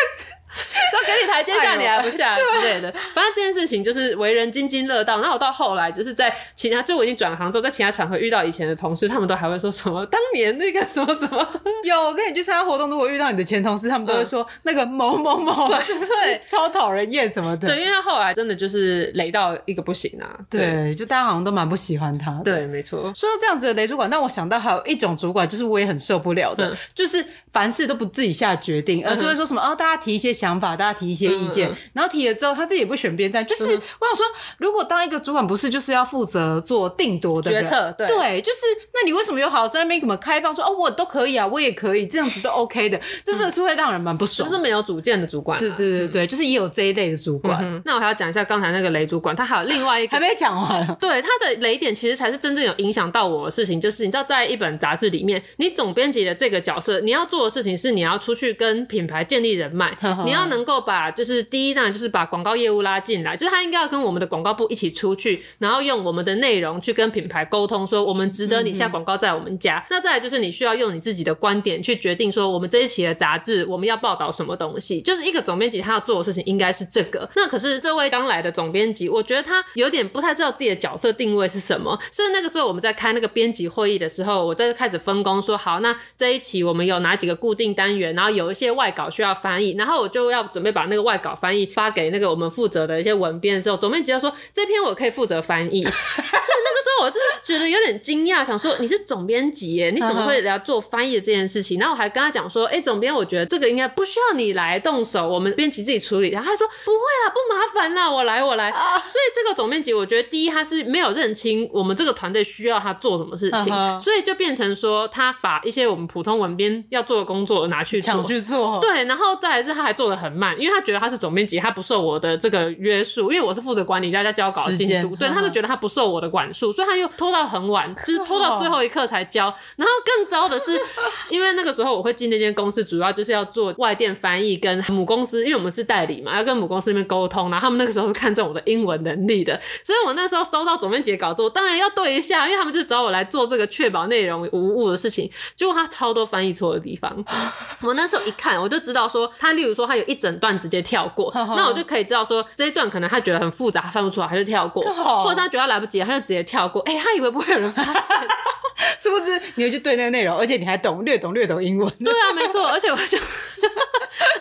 说给你台阶下，你还不下之类的。反正这件事情就是为人津津乐道。然后我到后来就是在其他，就我已经转行之后，在其他场合遇到以前的同事，他们都还会说什么当年那个什么什么。有，我跟你去参加活动，如果遇到你的前同事，他们都会说、嗯、那个某某某，对，对超讨人厌什么的。对，因为他后来真的就是雷到一个不行啊。对，对就大家好像都蛮不喜欢他。对，没错。说到这样子的雷主管，但我想到还有一种主管，就是我也很受不了的，嗯、就是凡事都不自己下决定，而是会说什么、嗯、哦，大家提一些想法，大家提一些。意见，然后提了之后，他自己也不选边站，就是我想说，如果当一个主管不是就是要负责做定夺的决策，对，对，就是那你为什么有好在那边怎么开放说哦，我都可以啊，我也可以，这样子都 OK 的，这真的是会让人蛮不爽，就是没有主见的主管，对对对对，就是也有这一类的主管。那我还要讲一下刚才那个雷主管，他还有另外一个还没讲完，对，他的雷点其实才是真正有影响到我的事情，就是你知道，在一本杂志里面，你总编辑的这个角色，你要做的事情是你要出去跟品牌建立人脉，你要能够把就是第一当然就是把广告业务拉进来，就是他应该要跟我们的广告部一起出去，然后用我们的内容去跟品牌沟通，说我们值得你下广告在我们家。嗯、那再来就是你需要用你自己的观点去决定说我们这一期的杂志我们要报道什么东西，就是一个总编辑他要做的事情应该是这个。那可是这位刚来的总编辑，我觉得他有点不太知道自己的角色定位是什么。所以那个时候我们在开那个编辑会议的时候，我在开始分工说好，那这一期我们有哪几个固定单元，然后有一些外稿需要翻译，然后我就要准备把那个外稿翻译发给那个我们负责的一些文编的时候，总编辑要说这篇我可以负责翻译。所以那个我就是觉得有点惊讶，想说你是总编辑耶，你怎么会来做翻译的这件事情？然后我还跟他讲说，哎、欸，总编，我觉得这个应该不需要你来动手，我们编辑自己处理。然后他说不会啦，不麻烦啦，我来，我来。所以这个总编辑，我觉得第一他是没有认清我们这个团队需要他做什么事情，所以就变成说他把一些我们普通文编要做的工作拿去抢去做。对，然后再来是他还做的很慢，因为他觉得他是总编辑，他不受我的这个约束，因为我是负责管理大家交稿进度，对，他就觉得他不受我的管束，所以他又拖到很晚，就是拖到最后一刻才交。然后更糟的是，因为那个时候我会进那间公司，主要就是要做外电翻译，跟母公司，因为我们是代理嘛，要跟母公司那边沟通，然后他们那个时候是看中我的英文能力的，所以我那时候收到总编辑稿之后，当然要对一下，因为他们就找我来做这个确保内容无误的事情，结果他超多翻译错的地方，我那时候一看，我就知道说他，例如说他有一整段直接跳过，那我就可以知道说这一段可能他觉得很复杂，他翻不出来，他就跳过，或者他觉得他来不及，他就直接跳过，哎、欸，他以为不会有人发现，是不是？你会去对那个内容，而且你还懂略懂略懂英文，对啊，没错，而且我就。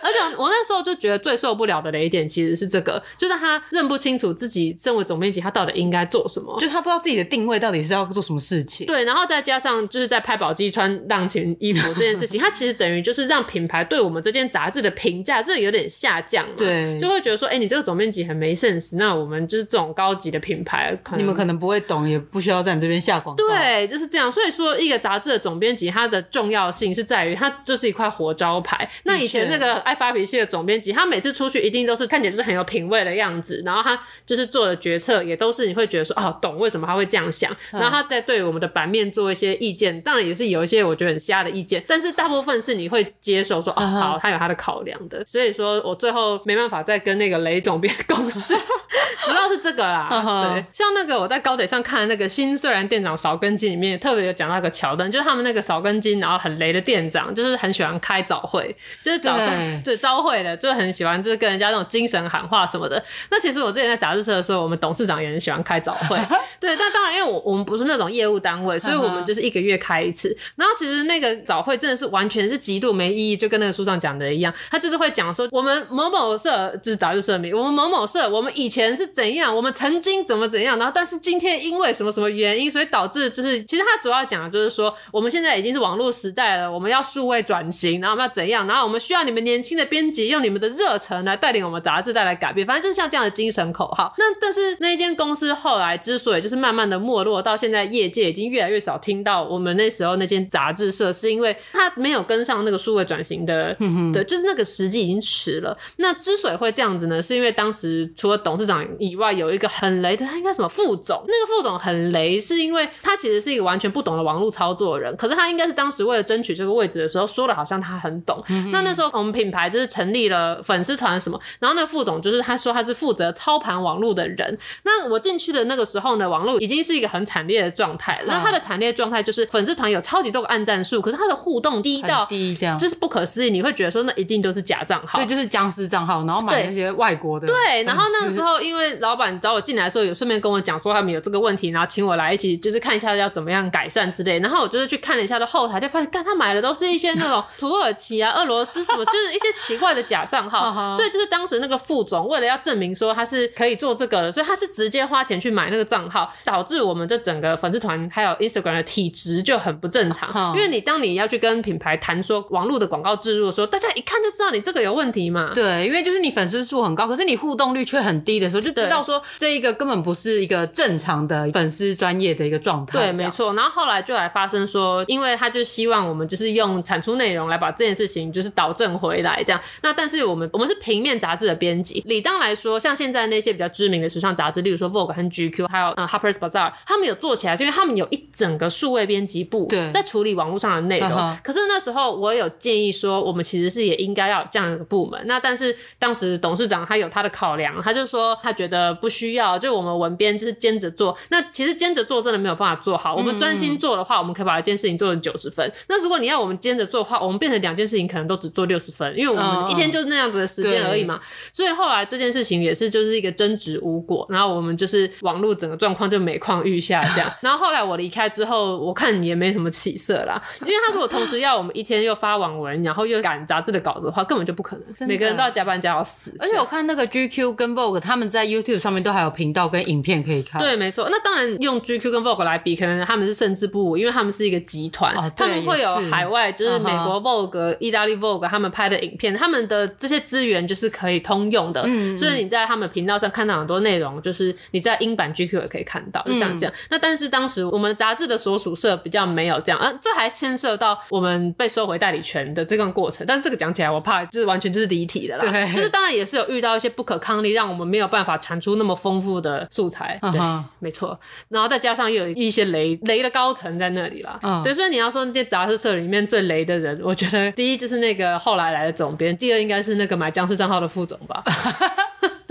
而且我那时候就觉得最受不了的雷点其实是这个，就是他认不清楚自己身为总编辑，他到底应该做什么，就他不知道自己的定位到底是要做什么事情。对，然后再加上就是在拍宝鸡穿浪琴衣服这件事情，他其实等于就是让品牌对我们这件杂志的评价这有点下降了，对，就会觉得说，哎、欸，你这个总编辑很没 sense，那我们就是这种高级的品牌，可能你们可能不会懂，也不需要在你这边下广告。对，就是这样。所以说，一个杂志的总编辑，它的重要性是在于它就是一块活招牌。那以前那个爱发脾气的总编辑，他每次出去一定都是看起来就是很有品味的样子，然后他就是做的决策也都是你会觉得说哦，懂为什么他会这样想，然后他在对我们的版面做一些意见，当然也是有一些我觉得很瞎的意见，但是大部分是你会接受说哦，好，他有他的考量的，所以说我最后没办法再跟那个雷总编 共事，主要是这个啦，对，像那个我在高铁上看的那个新虽然店长少根筋里面特别有讲到一个桥段，就是他们那个少根筋然后很雷的店长，就是很喜欢开早会，就是早上就招会的，就很喜欢就是跟人家那种精神喊话什么的。那其实我之前在杂志社的时候，我们董事长也很喜欢开早会。对，但当然因为我我们不是那种业务单位，所以我们 就是一个月开一次。然后其实那个早会真的是完全是极度没意义，就跟那个书上讲的一样，他就是会讲说我们某某社就是杂志社名，我们某某社我们以前是怎样，我们曾经怎么怎样，然后但是今天因为什么什么原因，所以导致就是其实他主要讲的就是说我们现在已经是网络时代了，我们要数位转型，然后我们要怎样，然后我们需要你们年轻的编辑用你们的热忱来带领我们杂志带来改变，反正就是像这样的精神口号。那但是那间公司后来之所以就是慢慢的没落，到现在业界已经越来越少听到我们那时候那间杂志社，是因为它没有跟上那个数位转型的 对，就是那个时机已经迟了。那之所以会这样子呢，是因为当时除了董事长以外，有一个很雷的，他应该什么副总？那个副总很雷，是因为他其实是一个完全不懂得网络操作的人，可是他应该是当时为了争取这个位置的时候，说的好像他很懂。那那时候我们品牌就是成立了粉丝团什么，然后那副总就是他说他是负责操盘网络的人。那我进去的那个时候呢，网络已经是一个很惨烈的状态。那他的惨烈状态就是粉丝团有超级多个按赞数，可是他的互动低到低，这样就是不可思议。你会觉得说那一定都是假账号，所以就是僵尸账号，然后买那些外国的。对，然后那个时候因为老板找我进来的时候，有顺便跟我讲说他们有这个问题，然后请我来一起就是看一下要怎么样改善之类。然后我就是去看了一下的后台，就发现，干他买的都是一些那种土耳其啊、俄罗斯什么，就是一些奇怪的假账号。所以就是当时那个副总为了要证明说他是可以做这个的，所以他是直接花钱去买那个账号，导致我们这整个粉丝团还有 Instagram 的体质就很不正常。因为你当你要去跟品牌谈说网络的广告植入的时候，大家一看就知道你这个有问题嘛。对，因为就是你粉丝数很高，可是你互动率却很低的时候，就知道说这一个根本不是一个正常的粉丝专业的一个状态。对，没错。然后后来就来发生说，因为他就希望我们就是用产出内容来把这件事情就是导正回来这样。那但是我们我们是平面杂志的编辑，理当来说，像现在那些比较知名的时尚杂志，例如说 Vogue 和 GQ，还有呃 Harper's Bazaar，他们有做起来，是因为他们有一整个数位编辑部在处理网络上的内容。可是那时候我有建议说，我们其实是也应该要有这样一个部门。那但是当时董事长他有他的考量，他就说他觉得不需要，就我们文编就是兼着做。那其实兼着做真的没有办法做好。我们专心做的话，我们可以把一件事情做成九十分。那如果你要我们兼着做的话，我们变成两件事情可能都只做六十分，因为我们一天就是那样子的时间而已嘛。所以后来这件事情也是就是一个争执无果，然后我们就是网络整个状况就每况愈下这样。然后后来我离开之后，我看也没什么起色啦，因为他如果同时要我们一天又发网文，然后又赶杂志的稿子的话，根本就不可能，每个人都要加班加到死。而且我看那个 GQ 跟 Vogue 他们在 YouTube 上面都还有频道跟影片可以看。对，没错。那当然用 GQ 跟 Vogue 来比，可能他们是胜之不武，因为他们是一个集团，哦、他们会有海外，就是美国 Vogue、意大利 Vogue 他们拍的影片，他们的这些资源就是可以通用的。嗯，所以你在他们频道上看到很多内容，就是你在英版 GQ 也可以看到，就像这样。嗯、那但是当时我们杂志的所属社比较没有这样，啊，这还牵涉到我们被收回代理权的这段过程。但是这个讲起来，我怕就是完全就是离题的啦。对，就是当然也是有遇到一些不可抗力，让我们没有办法产出那么丰富的素材。对，嗯、没错。然后再加上又有一些雷雷的高层在那里啦。嗯，对，所以你要说那杂志社里面最雷的人，我觉得第一就是那个后来来的总编，第二应该是那个买僵尸账号的副总吧。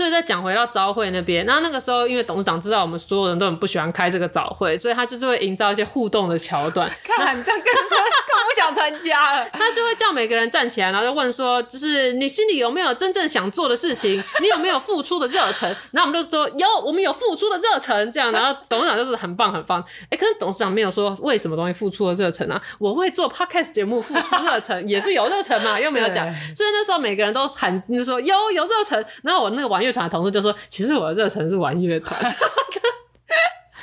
所以再讲回到朝会那边，然后那个时候，因为董事长知道我们所有人都很不喜欢开这个早会，所以他就是会营造一些互动的桥段。看，你这样跟说，更不想参加了。他就会叫每个人站起来，然后就问说，就是你心里有没有真正想做的事情？你有没有付出的热忱？然后我们就说有，我们有付出的热忱。这样，然后董事长就是很棒很棒。哎、欸，可是董事长没有说为什么东西付出了热忱啊？我会做 podcast 节目付出热忱，也是有热忱嘛，又没有讲。所以那时候每个人都喊，就是说有有热忱。然后我那个玩乐同事就说：“其实我的热忱是玩乐团。”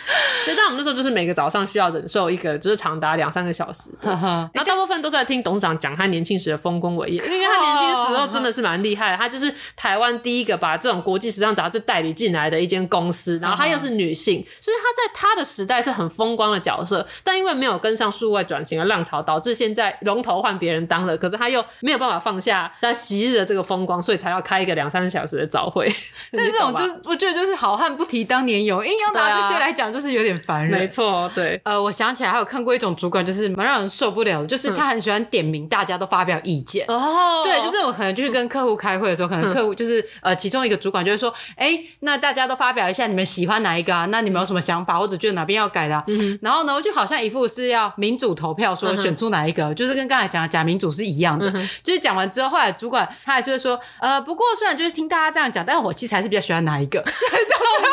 对，但我们那时候就是每个早上需要忍受一个，就是长达两三个小时。然后大部分都是在听董事长讲他年轻时的丰功伟业，因为他年轻时候真的是蛮厉害的。他就是台湾第一个把这种国际时尚杂志代理进来的一间公司，然后他又是女性，所以他在他的时代是很风光的角色。但因为没有跟上数位转型的浪潮，导致现在龙头换别人当了，可是他又没有办法放下他昔日的这个风光，所以才要开一个两三个小时的早会。但是这种就是我觉得就是好汉不提当年勇，硬要拿这些来讲，就是有点。烦人，没错，对，呃，我想起来还有看过一种主管，就是蛮让人受不了的，就是他很喜欢点名大家都发表意见。哦、嗯，对，就是我可能就是跟客户开会的时候，可能客户就是、嗯、呃，其中一个主管就会说，哎、欸，那大家都发表一下，你们喜欢哪一个啊？那你们有什么想法，或者觉得哪边要改的、啊？嗯、然后呢，就好像一副是要民主投票说选出哪一个，嗯、就是跟刚才讲的假民主是一样的。嗯、就是讲完之后，后来主管他还是会说，呃，不过虽然就是听大家这样讲，但是我其实还是比较喜欢哪一个。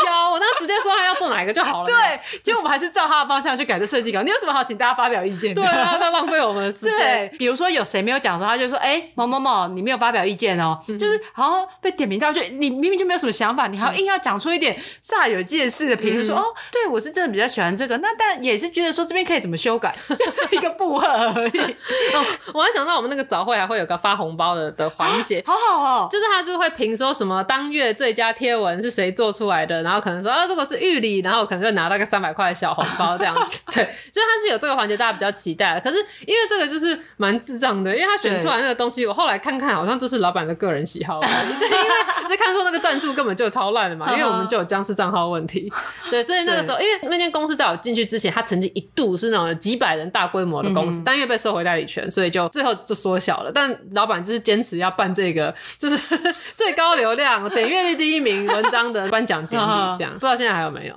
对，我那直接说他要做哪一个就好了。对。结果我们还是照他的方向去改这设计稿。你有什么好请大家发表意见？对啊，他浪费我们的时间。对，比如说有谁没有讲的时候，他就说：“哎、欸，某某某，你没有发表意见哦。嗯”就是好像被点名到，就你明明就没有什么想法，你还要硬要讲出一点煞有介事的评论，说：“嗯、哦，对我是真的比较喜欢这个。”那但也是觉得说这边可以怎么修改，就一个不合而已。哦，我还想到我们那个早会还会有个发红包的的环节，好好哦，就是他就会评说什么当月最佳贴文是谁做出来的，然后可能说啊，这个是玉里，然后可能就拿到个三百块的小红包。这样子，对，所以他是有这个环节，大家比较期待的。可是因为这个就是蛮智障的，因为他选出来那个东西，我后来看看，好像就是老板的个人喜好。对，因为就看说那个战术根本就超烂的嘛，因为我们就有僵尸账号问题。对，所以那个时候，因为那间公司在我进去之前，他曾经一度是那种几百人大规模的公司，但因为被收回代理权，所以就最后就缩小了。但老板就是坚持要办这个，就是最高流量、点阅率第一名文章的颁奖典礼，这样不知道现在还有没有。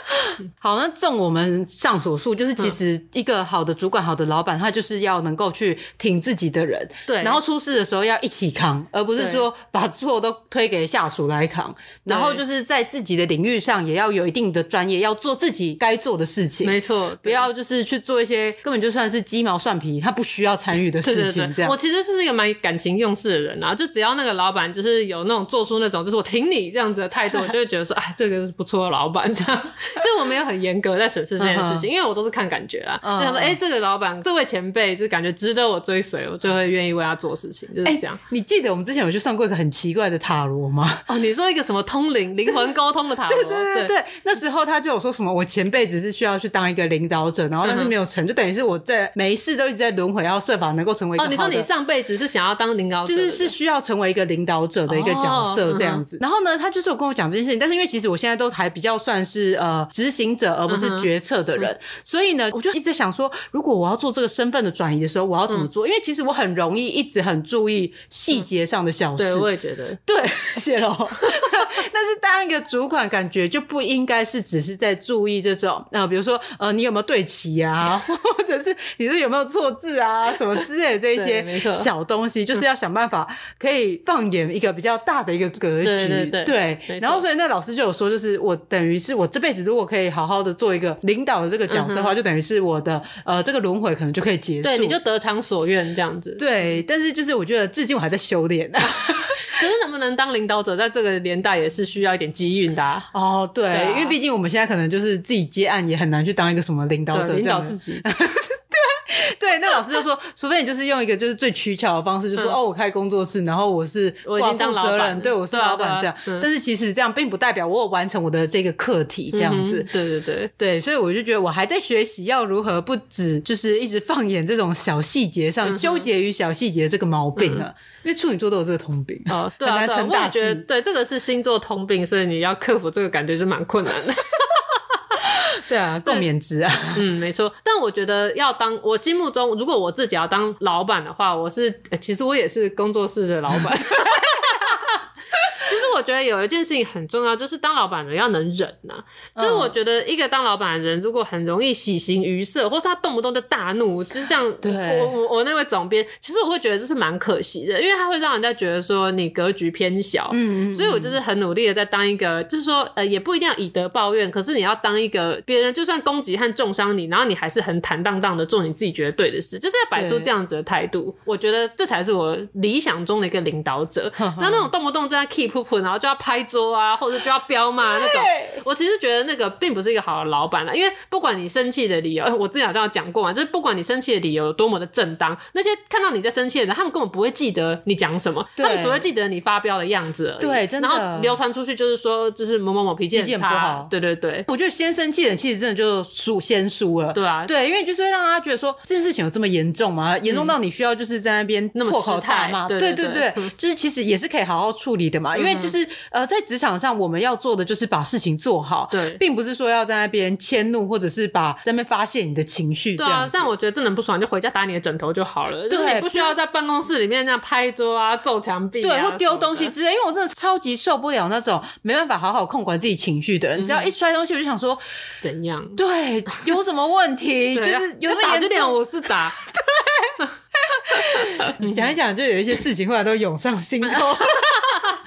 好，那正我们上所述，就是其实一个好的主管、好的老板，他就是要能够去挺自己的人，对，然后出事的时候要一起扛，而不是说把错都推给下属来扛。然后就是在自己的领域上也要有一定的专业，要做自己该做的事情。没错，不要就是去做一些根本就算是鸡毛蒜皮，他不需要参与的事情。这样，我其实是一个蛮感情用事的人啊，就只要那个老板就是有那种做出那种就是我挺你这样子的态度，我就会觉得说，哎，这个是不错的老板。这样，就我们。没有很严格在审视这件事情，因为我都是看感觉啦。就想说，哎，这个老板，这位前辈，就感觉值得我追随，我就会愿意为他做事情，就是这样。你记得我们之前有去上过一个很奇怪的塔罗吗？哦，你说一个什么通灵、灵魂沟通的塔罗？对对对对，那时候他就有说什么，我前辈只是需要去当一个领导者，然后但是没有成就，等于是我在每一世都一直在轮回，要设法能够成为。哦，你说你上辈子是想要当领导者，就是是需要成为一个领导者的一个角色这样子。然后呢，他就是有跟我讲这件事情，但是因为其实我现在都还比较算是呃执行者，而不是决策的人，所以呢，我就一直在想说，如果我要做这个身份的转移的时候，我要怎么做？因为其实我很容易一直很注意细节上的小事。对，我也觉得。对，谢喽。但是当一个主管，感觉就不应该是只是在注意这种，呃，比如说，呃，你有没有对齐啊，或者是你说有没有错字啊，什么之类的这一些小东西，就是要想办法可以放眼一个比较大的一个格局。对对对。对。然后，所以那老师就有说，就是我等于是我这辈子如果可以好好的做一个领导的这个角色的话，就等于是我的呃这个轮回可能就可以结束。对，你就得偿所愿这样子。对，但是就是我觉得至今我还在修炼。可是能不能当领导者，在这个年代也是需要一点机运的啊。哦，对，因为毕竟我们现在可能就是自己接案，也很难去当一个什么领导者，领导自己。对，那老师就说，除非你就是用一个就是最取巧的方式，就说、嗯、哦，我开工作室，然后我是我已经当负责人，对，我是老板这样。嗯、但是其实这样并不代表我有完成我的这个课题，这样子。嗯、对对对对，所以我就觉得我还在学习要如何不止就是一直放眼这种小细节上，嗯、纠结于小细节这个毛病啊。嗯、因为处女座都有这个通病哦，对啊，对啊，我也觉得对，这个是星座通病，所以你要克服这个感觉是蛮困难的。对啊，共勉之啊。嗯，没错。但我觉得要当我心目中，如果我自己要当老板的话，我是其实我也是工作室的老板。其实我觉得有一件事情很重要，就是当老板的要能忍呐、啊。就是我觉得一个当老板的人，如果很容易喜形于色，或是他动不动就大怒，就像我我我那位总编，其实我会觉得这是蛮可惜的，因为他会让人家觉得说你格局偏小。嗯，嗯，嗯，所以我就是很努力的在当一个，就是说呃也不一定要以德报怨，可是你要当一个别人就算攻击和重伤你，然后你还是很坦荡荡的做你自己觉得对的事，就是要摆出这样子的态度。我觉得这才是我理想中的一个领导者。那那种动不动就在 keep。然后就要拍桌啊，或者就要飙骂那种。我其实觉得那个并不是一个好的老板了，因为不管你生气的理由，我之前好像讲过嘛，就是不管你生气的理由有多么的正当，那些看到你在生气的人，他们根本不会记得你讲什么，他们只会记得你发飙的样子而已。对，真的。然后流传出去就是说，就是某某某脾气很差。不好。对对对，我觉得先生气的人其实真的就输先输了。对啊，对，因为就是会让他觉得说这件事情有这么严重吗？严重到你需要就是在那边那么破口大骂？对对对，就是其实也是可以好好处理的嘛，因为就是。呃，在职场上，我们要做的就是把事情做好，对，并不是说要在那边迁怒，或者是把在那边发泄你的情绪。对啊，但我觉得真的不爽，就回家打你的枕头就好了，就是你不需要在办公室里面那样拍桌啊、揍墙壁啊，对，或丢东西之类。因为我真的超级受不了那种没办法好好控管自己情绪的人，嗯、只要一摔东西，我就想说怎样？对，有什么问题？就是有什么严重？我是打。对，你讲一讲，就有一些事情后来都涌上心头。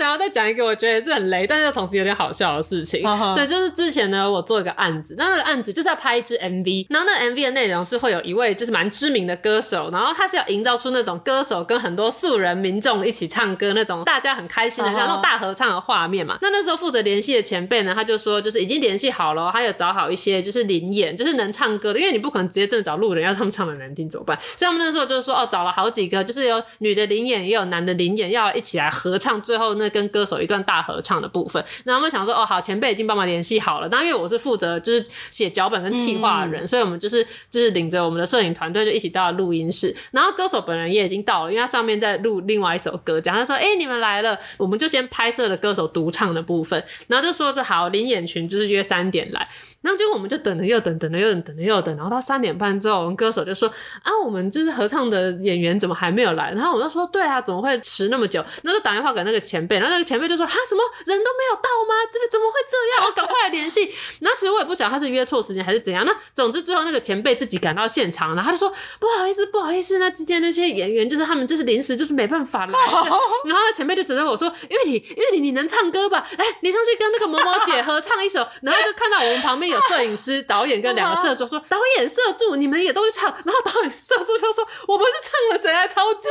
想要再讲一个，我觉得也是很雷，但是同时有点好笑的事情。Uh. 对，就是之前呢，我做一个案子，那那个案子就是要拍一支 MV，然后那个 MV 的内容是会有一位就是蛮知名的歌手，然后他是要营造出那种歌手跟很多素人民众一起唱歌那种大家很开心的那种大合唱的画面嘛。Uh. 那那时候负责联系的前辈呢，他就说就是已经联系好了，他有找好一些就是灵演，就是能唱歌的，因为你不可能直接真的找路人要他们唱的难听怎么办？所以他们那时候就是说哦，找了好几个，就是有女的灵演，也有男的灵演，要一起来合唱。最后那跟歌手一段大合唱的部分，然后我们想说，哦，好，前辈已经帮忙联系好了。那因为我是负责就是写脚本跟企划的人，嗯、所以我们就是就是领着我们的摄影团队就一起到了录音室。然后歌手本人也已经到了，因为他上面在录另外一首歌，讲他说，哎、欸，你们来了，我们就先拍摄了歌手独唱的部分，然后就说这好，林演群就是约三点来。然后结果我们就等了又等，等了又等，等了又等，然后到三点半之后，我们歌手就说啊，我们就是合唱的演员怎么还没有来？然后我就说对啊，怎么会迟那么久？那就打电话给那个前辈，然后那个前辈就说哈，什么人都没有到吗？这个怎么会这样？我赶快来联系。然后其实我也不晓得他是约错时间还是怎样。那总之最后那个前辈自己赶到现场，然后他就说不好意思，不好意思，那今天那些演员就是他们就是临时就是没办法来。然后那前辈就指着我说，因为你因为你你能唱歌吧？哎，你上去跟那个某某姐合唱一首。然后就看到我们旁边有摄影师。导演跟两个摄助说：“导演、摄助，你们也都去唱。”然后导演、摄助就说：“我们是唱了，谁来操机？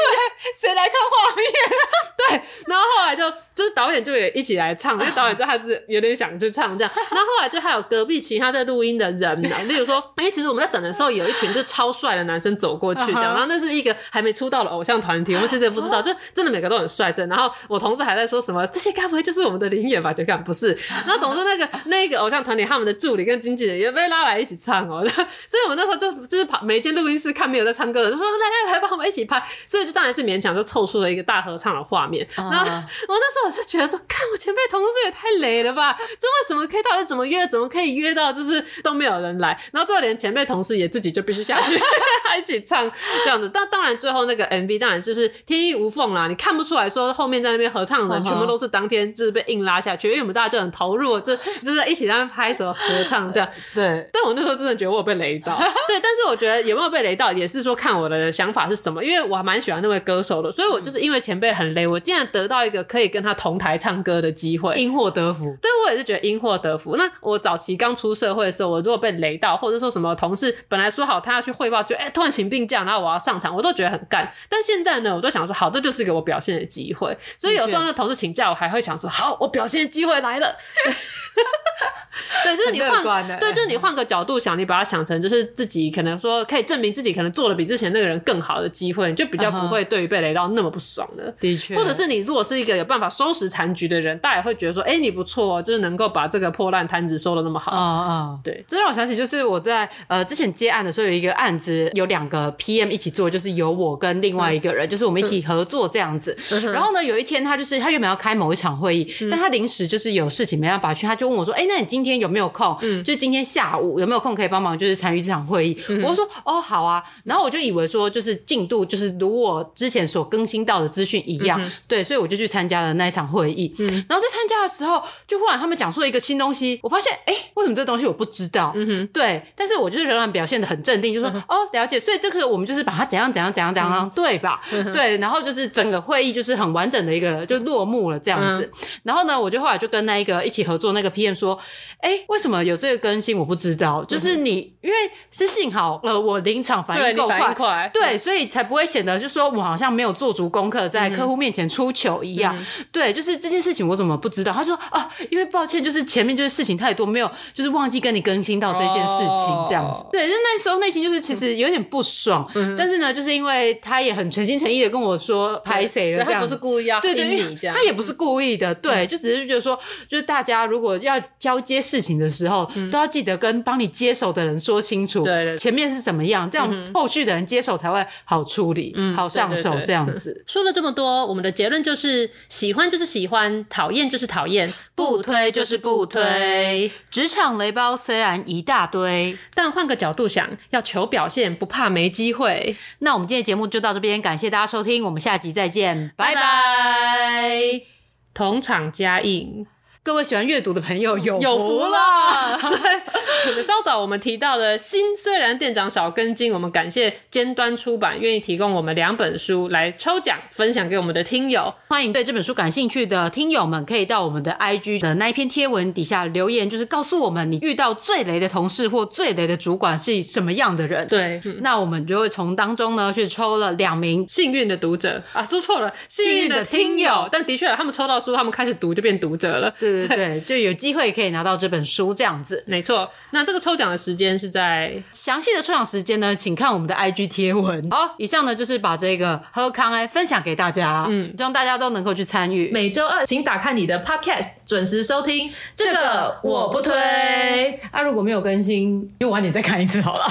谁来看画面？” 对。然后后来就。So 就是导演就也一起来唱，因为导演知道他是有点想去唱这样。然后后来就还有隔壁其他在录音的人，例如说，因为其实我们在等的时候，有一群就超帅的男生走过去这样，然后那是一个还没出道的偶像团体，我们其实也不知道，就真的每个都很帅真。然后我同事还在说什么，这些该不会就是我们的临演吧？就看不是。然后总之那个那个偶像团体他们的助理跟经纪人也被拉来一起唱哦，所以我们那时候就就是跑每一间录音室看没有在唱歌的，就说来来来帮我们一起拍，所以就当然是勉强就凑出了一个大合唱的画面。然后我那时候我是觉得说，看我前辈同事也太雷了吧，这为什么可以到底怎么约，怎么可以约到就是都没有人来，然后最后连前辈同事也自己就必须下去 一起唱这样子。但当然最后那个 MV 当然就是天衣无缝啦，你看不出来说后面在那边合唱的人全部都是当天就是被硬拉下去，因为我们大家就很投入，就就是一起在那边拍手合唱这样。对，但我那时候真的觉得我有被雷到。对，但是我觉得有没有被雷到，也是说看我的想法是什么，因为我还蛮喜欢那位歌手的，所以我就是因为前辈很雷，我竟然得到一个可以跟他同台唱歌的机会，因祸得福。对，我也是觉得因祸得福。那我早期刚出社会的时候，我如果被雷到，或者说什么同事本来说好他要去汇报，就哎、欸、突然请病假，然后我要上场，我都觉得很干。但现在呢，我都想说好，这就是一个我表现的机会。所以有时候那同事请假，我还会想说好，我表现的机会来了。对，就是你换，对，就是你换个角度想，你把它想成就是自己可能说可以证明自己可能做的比之前那个人更好的机会，你就比较不会对于被雷到那么不爽了。的确，或者是你如果是一个有办法收拾残局的人，大家也会觉得说，哎、欸，你不错，就是能够把这个破烂摊子收的那么好。啊啊、嗯嗯，对，这让我想起就是我在呃之前接案的时候，有一个案子有两个 PM 一起做，就是有我跟另外一个人，嗯、就是我们一起合作这样子。嗯、然后呢，有一天他就是他原本要开某一场会议，嗯、但他临时就是有事情没办法去，他就问我说，哎、欸，那你今天有没有空？嗯，就是今天下午有没有空可以帮忙，就是参与这场会议？嗯、我就说哦，好啊。然后我就以为说就是进度就是如我之前所更新到的资讯一样，嗯、对，所以我就去参加了那一场会议。嗯，然后在参加的时候，就忽然他们讲出了一个新东西，我发现哎，为什么这个东西我不知道？嗯哼，对，但是我就是仍然表现的很镇定，就说、嗯、哦，了解。所以这个我们就是把它怎样怎样怎样怎样，嗯、对吧？嗯、对，然后就是整个会议就是很完整的一个就落幕了这样子。嗯、然后呢，我就后来就跟那一个一起合作那个 PM 说，哎，为什么有这个更新？我不知道，就是你因为是幸好呃我临场反应够快，快对，所以才不会显得就是说我好像没有做足功课，在客户面前出糗一样。嗯、对，就是这件事情我怎么不知道？他说啊，因为抱歉，就是前面就是事情太多，没有就是忘记跟你更新到这件事情这样子。哦、对，就那时候内心就是其实有点不爽，嗯、但是呢，就是因为他也很诚心诚意的跟我说拍谁了这样，他不是故意要阴你这样，他也不是故意的，对，就只是觉得说，就是大家如果要交接事情的时候，嗯、都要记得跟帮你接手的人说清楚，对，前面是怎么样，这样后续的人接手才会好处理，嗯，好上手这样子。说了这么多，我们的结论就是：喜欢就是喜欢，讨厌就是讨厌，不推就是不推。职场雷包虽然一大堆，但换个角度想，要求表现，不怕没机会。那我们今天节目就到这边，感谢大家收听，我们下集再见，拜拜。同场加映。各位喜欢阅读的朋友有有福了。对，稍早我们提到的新虽然店长少根筋，我们感谢尖端出版愿意提供我们两本书来抽奖分享给我们的听友。欢迎对这本书感兴趣的听友们可以到我们的 IG 的那一篇贴文底下留言，就是告诉我们你遇到最雷的同事或最雷的主管是什么样的人。对，嗯、那我们就会从当中呢去抽了两名幸运的读者啊，说错了，幸运的听友。但的确，他们抽到书，他们开始读就变读者了。对对对，就有机会可以拿到这本书这样子，没错。那这个抽奖的时间是在详细的抽奖时间呢，请看我们的 IG 贴文。好，以上呢就是把这个喝康哎分享给大家，嗯，希望大家都能够去参与。每周二请打开你的 Podcast，准时收听。这个我不推。啊，如果没有更新，就晚点再看一次好了。